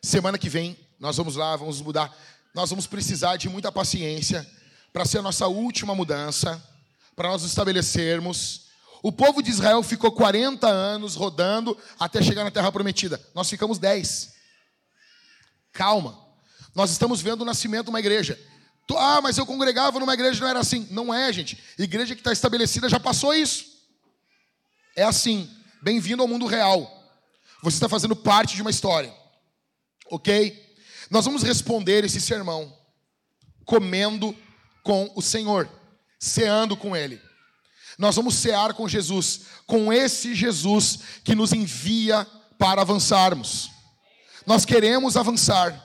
semana que vem nós vamos lá, vamos mudar. Nós vamos precisar de muita paciência para ser a nossa última mudança, para nós estabelecermos. O povo de Israel ficou 40 anos rodando até chegar na terra prometida. Nós ficamos 10. Calma. Nós estamos vendo o nascimento de uma igreja. Ah, mas eu congregava numa igreja não era assim. Não é, gente. Igreja que está estabelecida já passou isso. É assim. Bem-vindo ao mundo real. Você está fazendo parte de uma história. Ok? Nós vamos responder esse sermão comendo com o Senhor, ceando com Ele. Nós vamos cear com Jesus, com esse Jesus que nos envia para avançarmos. Nós queremos avançar,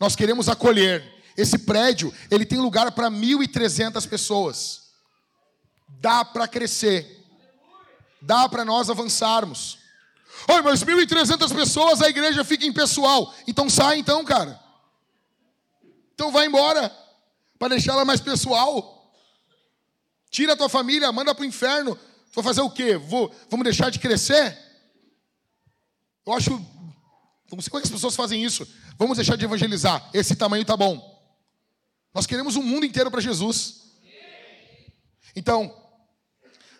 nós queremos acolher. Esse prédio, ele tem lugar para 1.300 pessoas. Dá para crescer, dá para nós avançarmos. Oi, mas 1.300 pessoas, a igreja fica impessoal. Então sai então, cara. Então vai embora, para deixar ela mais pessoal. Tira a tua família, manda para o inferno. Vou fazer o quê? Vou, vamos deixar de crescer? Eu acho não sei como é que as pessoas fazem isso. Vamos deixar de evangelizar. Esse tamanho tá bom. Nós queremos um mundo inteiro para Jesus. Então,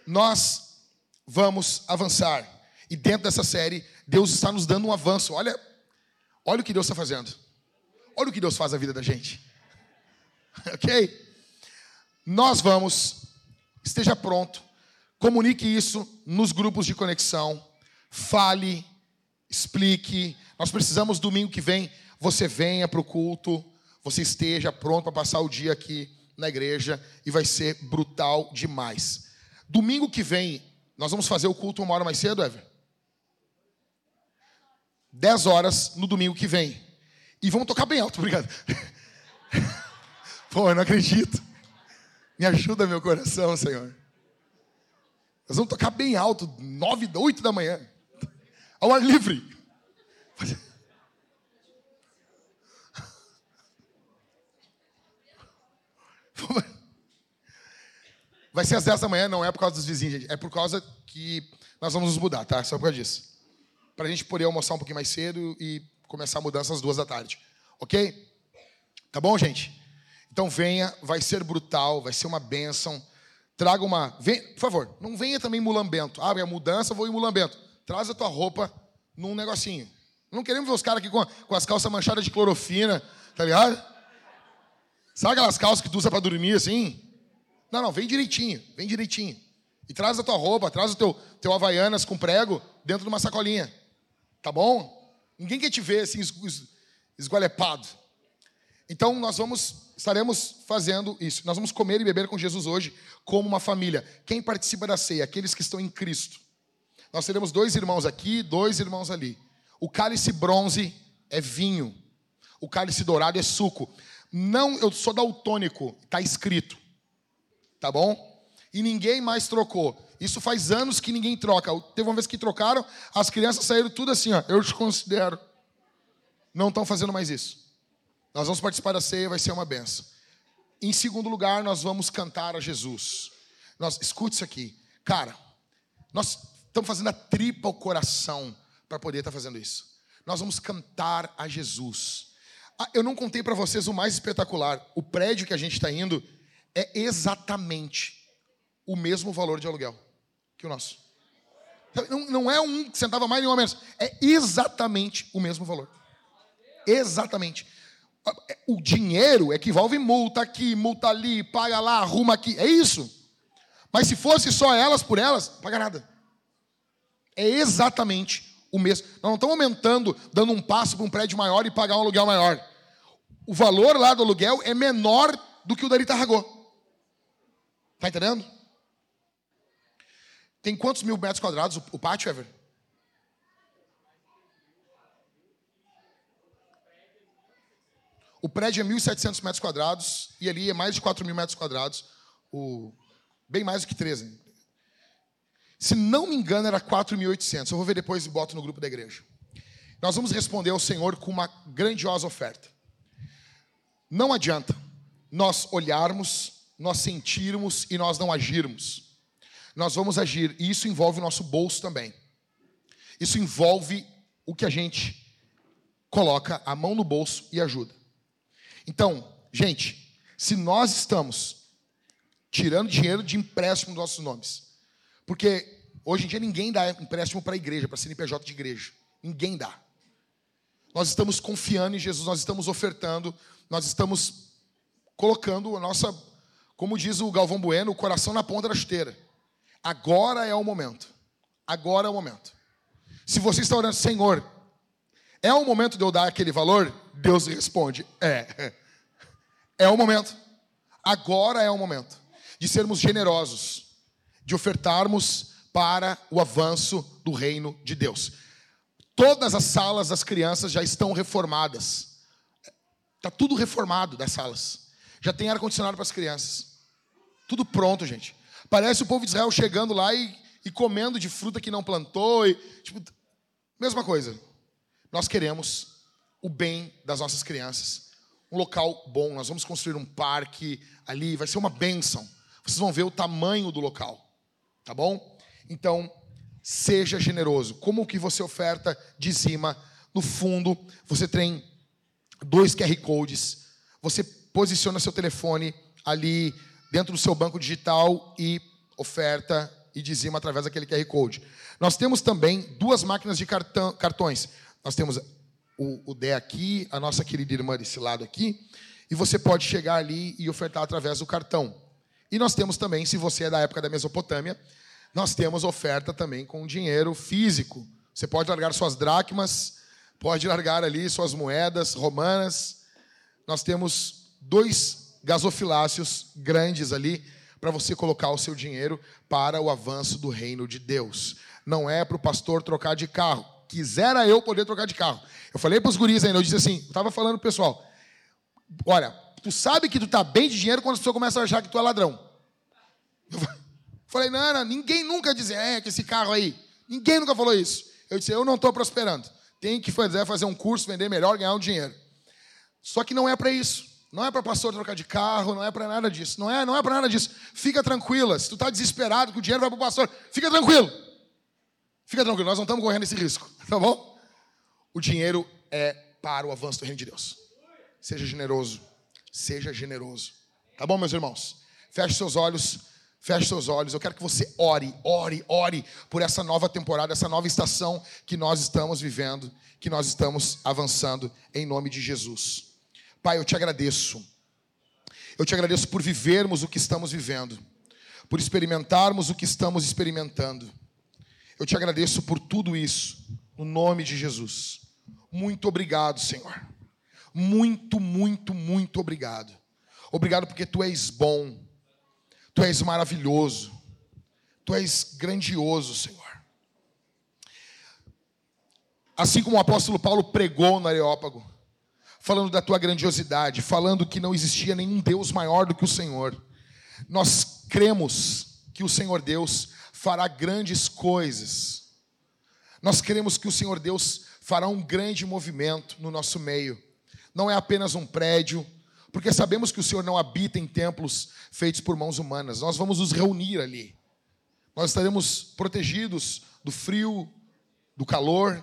nós vamos avançar. E dentro dessa série, Deus está nos dando um avanço. Olha, olha o que Deus está fazendo. Olha o que Deus faz na vida da gente. ok? Nós vamos, esteja pronto, comunique isso nos grupos de conexão, fale, explique, nós precisamos domingo que vem, você venha para o culto, você esteja pronto para passar o dia aqui na igreja e vai ser brutal demais. Domingo que vem, nós vamos fazer o culto uma hora mais cedo, Ever? 10 horas no domingo que vem. E vamos tocar bem alto, obrigado. Pô, eu não acredito. Me ajuda, meu coração, Senhor. Nós vamos tocar bem alto, 9, 8 da manhã. Ao ar livre. Vai ser às 10 da manhã, não é por causa dos vizinhos, gente. É por causa que nós vamos nos mudar, tá? Só por causa disso. Para a gente poder almoçar um pouquinho mais cedo e começar a mudança às duas da tarde. Ok? Tá bom, gente? Então venha, vai ser brutal, vai ser uma bênção. Traga uma. Vem, por favor, não venha também mulambento. Ah, é mudança, vou ir mulambento. Traz a tua roupa num negocinho. Não queremos ver os caras aqui com, com as calças manchadas de clorofina, tá ligado? Sabe aquelas calças que tu usa para dormir assim? Não, não, vem direitinho, vem direitinho. E traz a tua roupa, traz o teu, teu Havaianas com prego dentro de uma sacolinha. Tá bom? Ninguém quer te ver assim, esgualepado. Então nós vamos, estaremos fazendo isso. Nós vamos comer e beber com Jesus hoje como uma família. Quem participa da ceia? Aqueles que estão em Cristo. Nós teremos dois irmãos aqui, dois irmãos ali. O cálice bronze é vinho. O cálice dourado é suco. Não, eu sou daltônico, está escrito. Tá bom? E ninguém mais trocou. Isso faz anos que ninguém troca. Teve uma vez que trocaram, as crianças saíram tudo assim, ó. Eu te considero. Não estão fazendo mais isso. Nós vamos participar da ceia, vai ser uma benção. Em segundo lugar, nós vamos cantar a Jesus. Nós, escute isso aqui. Cara, nós estamos fazendo a tripa ao coração para poder estar tá fazendo isso. Nós vamos cantar a Jesus. Ah, eu não contei para vocês o mais espetacular. O prédio que a gente está indo é exatamente o mesmo valor de aluguel que o nosso. Não, não é um centavo a mais nem um menos. É exatamente o mesmo valor. Exatamente. É, o dinheiro equivalve multa aqui, multa ali, paga lá, arruma aqui. É isso. Mas se fosse só elas por elas, paga nada. É exatamente o mesmo. Nós não estamos aumentando, dando um passo para um prédio maior e pagar um aluguel maior. O valor lá do aluguel é menor do que o da Tarragó. Está entendendo? Tem quantos mil metros quadrados o, pátio, Ever? O prédio é 1.700 metros quadrados e ali é mais de 4 mil metros quadrados. O, bem mais do que 13. Se não me engano, era 4.800. Eu vou ver depois e boto no grupo da igreja. Nós vamos responder ao Senhor com uma grandiosa oferta. Não adianta nós olharmos, nós sentirmos e nós não agirmos. Nós vamos agir, e isso envolve o nosso bolso também. Isso envolve o que a gente coloca a mão no bolso e ajuda. Então, gente, se nós estamos tirando dinheiro de empréstimo dos nossos nomes, porque hoje em dia ninguém dá empréstimo para a igreja, para CNPJ de igreja. Ninguém dá. Nós estamos confiando em Jesus, nós estamos ofertando, nós estamos colocando a nossa, como diz o Galvão Bueno, o coração na ponta da chuteira. Agora é o momento. Agora é o momento. Se você está orando, Senhor, é o momento de eu dar aquele valor? Deus responde: É. É o momento. Agora é o momento de sermos generosos de ofertarmos para o avanço do reino de Deus. Todas as salas das crianças já estão reformadas. Está tudo reformado das salas. Já tem ar-condicionado para as crianças. Tudo pronto, gente. Parece o povo de Israel chegando lá e, e comendo de fruta que não plantou. E, tipo, mesma coisa. Nós queremos o bem das nossas crianças. Um local bom. Nós vamos construir um parque ali. Vai ser uma bênção. Vocês vão ver o tamanho do local. Tá bom? Então, seja generoso. Como que você oferta dizima? No fundo, você tem dois QR Codes. Você posiciona seu telefone ali dentro do seu banco digital e oferta e dizima através daquele QR Code. Nós temos também duas máquinas de cartão, cartões. Nós temos o, o Dé aqui, a nossa querida irmã desse lado aqui, e você pode chegar ali e ofertar através do cartão. E nós temos também, se você é da época da Mesopotâmia, nós temos oferta também com dinheiro físico. Você pode largar suas dracmas, pode largar ali suas moedas romanas. Nós temos dois gasofiláceos grandes ali para você colocar o seu dinheiro para o avanço do reino de Deus. Não é para o pastor trocar de carro. Quisera eu poder trocar de carro. Eu falei para os guris ainda, eu disse assim, estava falando pro pessoal, olha, tu sabe que tu tá bem de dinheiro quando as pessoas começam a achar que tu é ladrão. Eu falei, não, ninguém nunca disse, é, que esse carro aí. Ninguém nunca falou isso. Eu disse, eu não estou prosperando. Tem que fazer, fazer um curso, vender melhor, ganhar um dinheiro. Só que não é para isso. Não é para pastor trocar de carro, não é para nada disso. Não é, não é para nada disso. Fica tranquila. Se tu está desesperado que o dinheiro vai para o pastor, fica tranquilo. Fica tranquilo, nós não estamos correndo esse risco, tá bom? O dinheiro é para o avanço do reino de Deus. Seja generoso. Seja generoso. Tá bom, meus irmãos? Feche seus olhos, Feche seus olhos. Eu quero que você ore, ore, ore por essa nova temporada, essa nova estação que nós estamos vivendo, que nós estamos avançando em nome de Jesus. Pai, eu te agradeço. Eu te agradeço por vivermos o que estamos vivendo, por experimentarmos o que estamos experimentando. Eu te agradeço por tudo isso, no nome de Jesus. Muito obrigado, Senhor. Muito, muito, muito obrigado. Obrigado porque tu és bom. Tu és maravilhoso. Tu és grandioso, Senhor. Assim como o apóstolo Paulo pregou no Areópago, falando da tua grandiosidade, falando que não existia nenhum Deus maior do que o Senhor, nós cremos que o Senhor Deus fará grandes coisas. Nós cremos que o Senhor Deus fará um grande movimento no nosso meio. Não é apenas um prédio, porque sabemos que o Senhor não habita em templos feitos por mãos humanas. Nós vamos nos reunir ali. Nós estaremos protegidos do frio, do calor.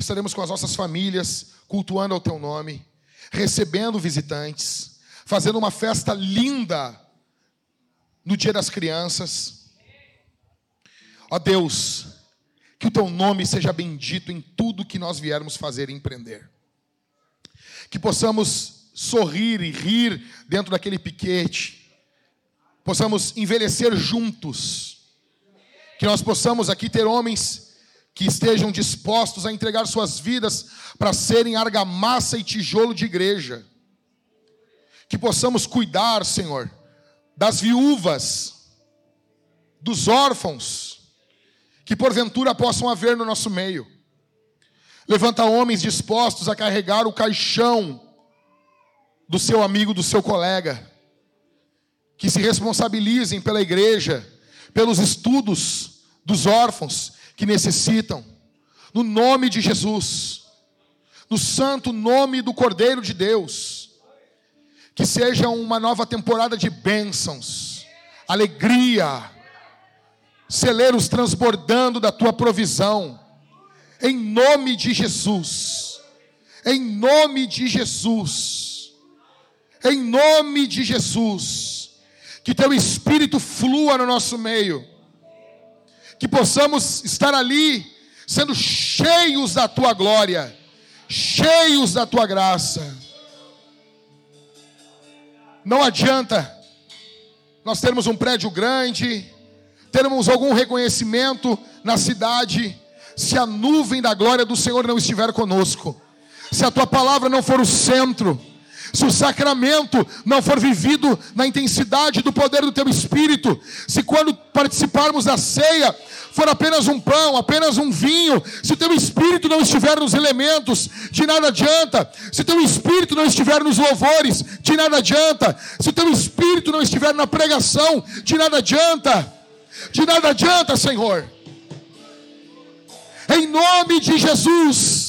Estaremos com as nossas famílias, cultuando ao teu nome, recebendo visitantes, fazendo uma festa linda no dia das crianças. Ó Deus, que o teu nome seja bendito em tudo que nós viermos fazer e empreender. Que possamos sorrir e rir dentro daquele piquete, possamos envelhecer juntos, que nós possamos aqui ter homens que estejam dispostos a entregar suas vidas para serem argamassa e tijolo de igreja, que possamos cuidar, Senhor, das viúvas, dos órfãos, que porventura possam haver no nosso meio. Levanta homens dispostos a carregar o caixão do seu amigo, do seu colega, que se responsabilizem pela igreja, pelos estudos dos órfãos que necessitam, no nome de Jesus, no santo nome do Cordeiro de Deus, que seja uma nova temporada de bênçãos, alegria, celeiros transbordando da tua provisão, em nome de Jesus, em nome de Jesus em nome de Jesus. Que teu espírito flua no nosso meio. Que possamos estar ali sendo cheios da tua glória, cheios da tua graça. Não adianta nós termos um prédio grande, termos algum reconhecimento na cidade, se a nuvem da glória do Senhor não estiver conosco, se a tua palavra não for o centro, se o sacramento não for vivido na intensidade do poder do teu espírito, se quando participarmos da ceia for apenas um pão, apenas um vinho, se o teu espírito não estiver nos elementos, de nada adianta. Se o teu espírito não estiver nos louvores, de nada adianta. Se o teu espírito não estiver na pregação, de nada adianta. De nada adianta, Senhor. Em nome de Jesus.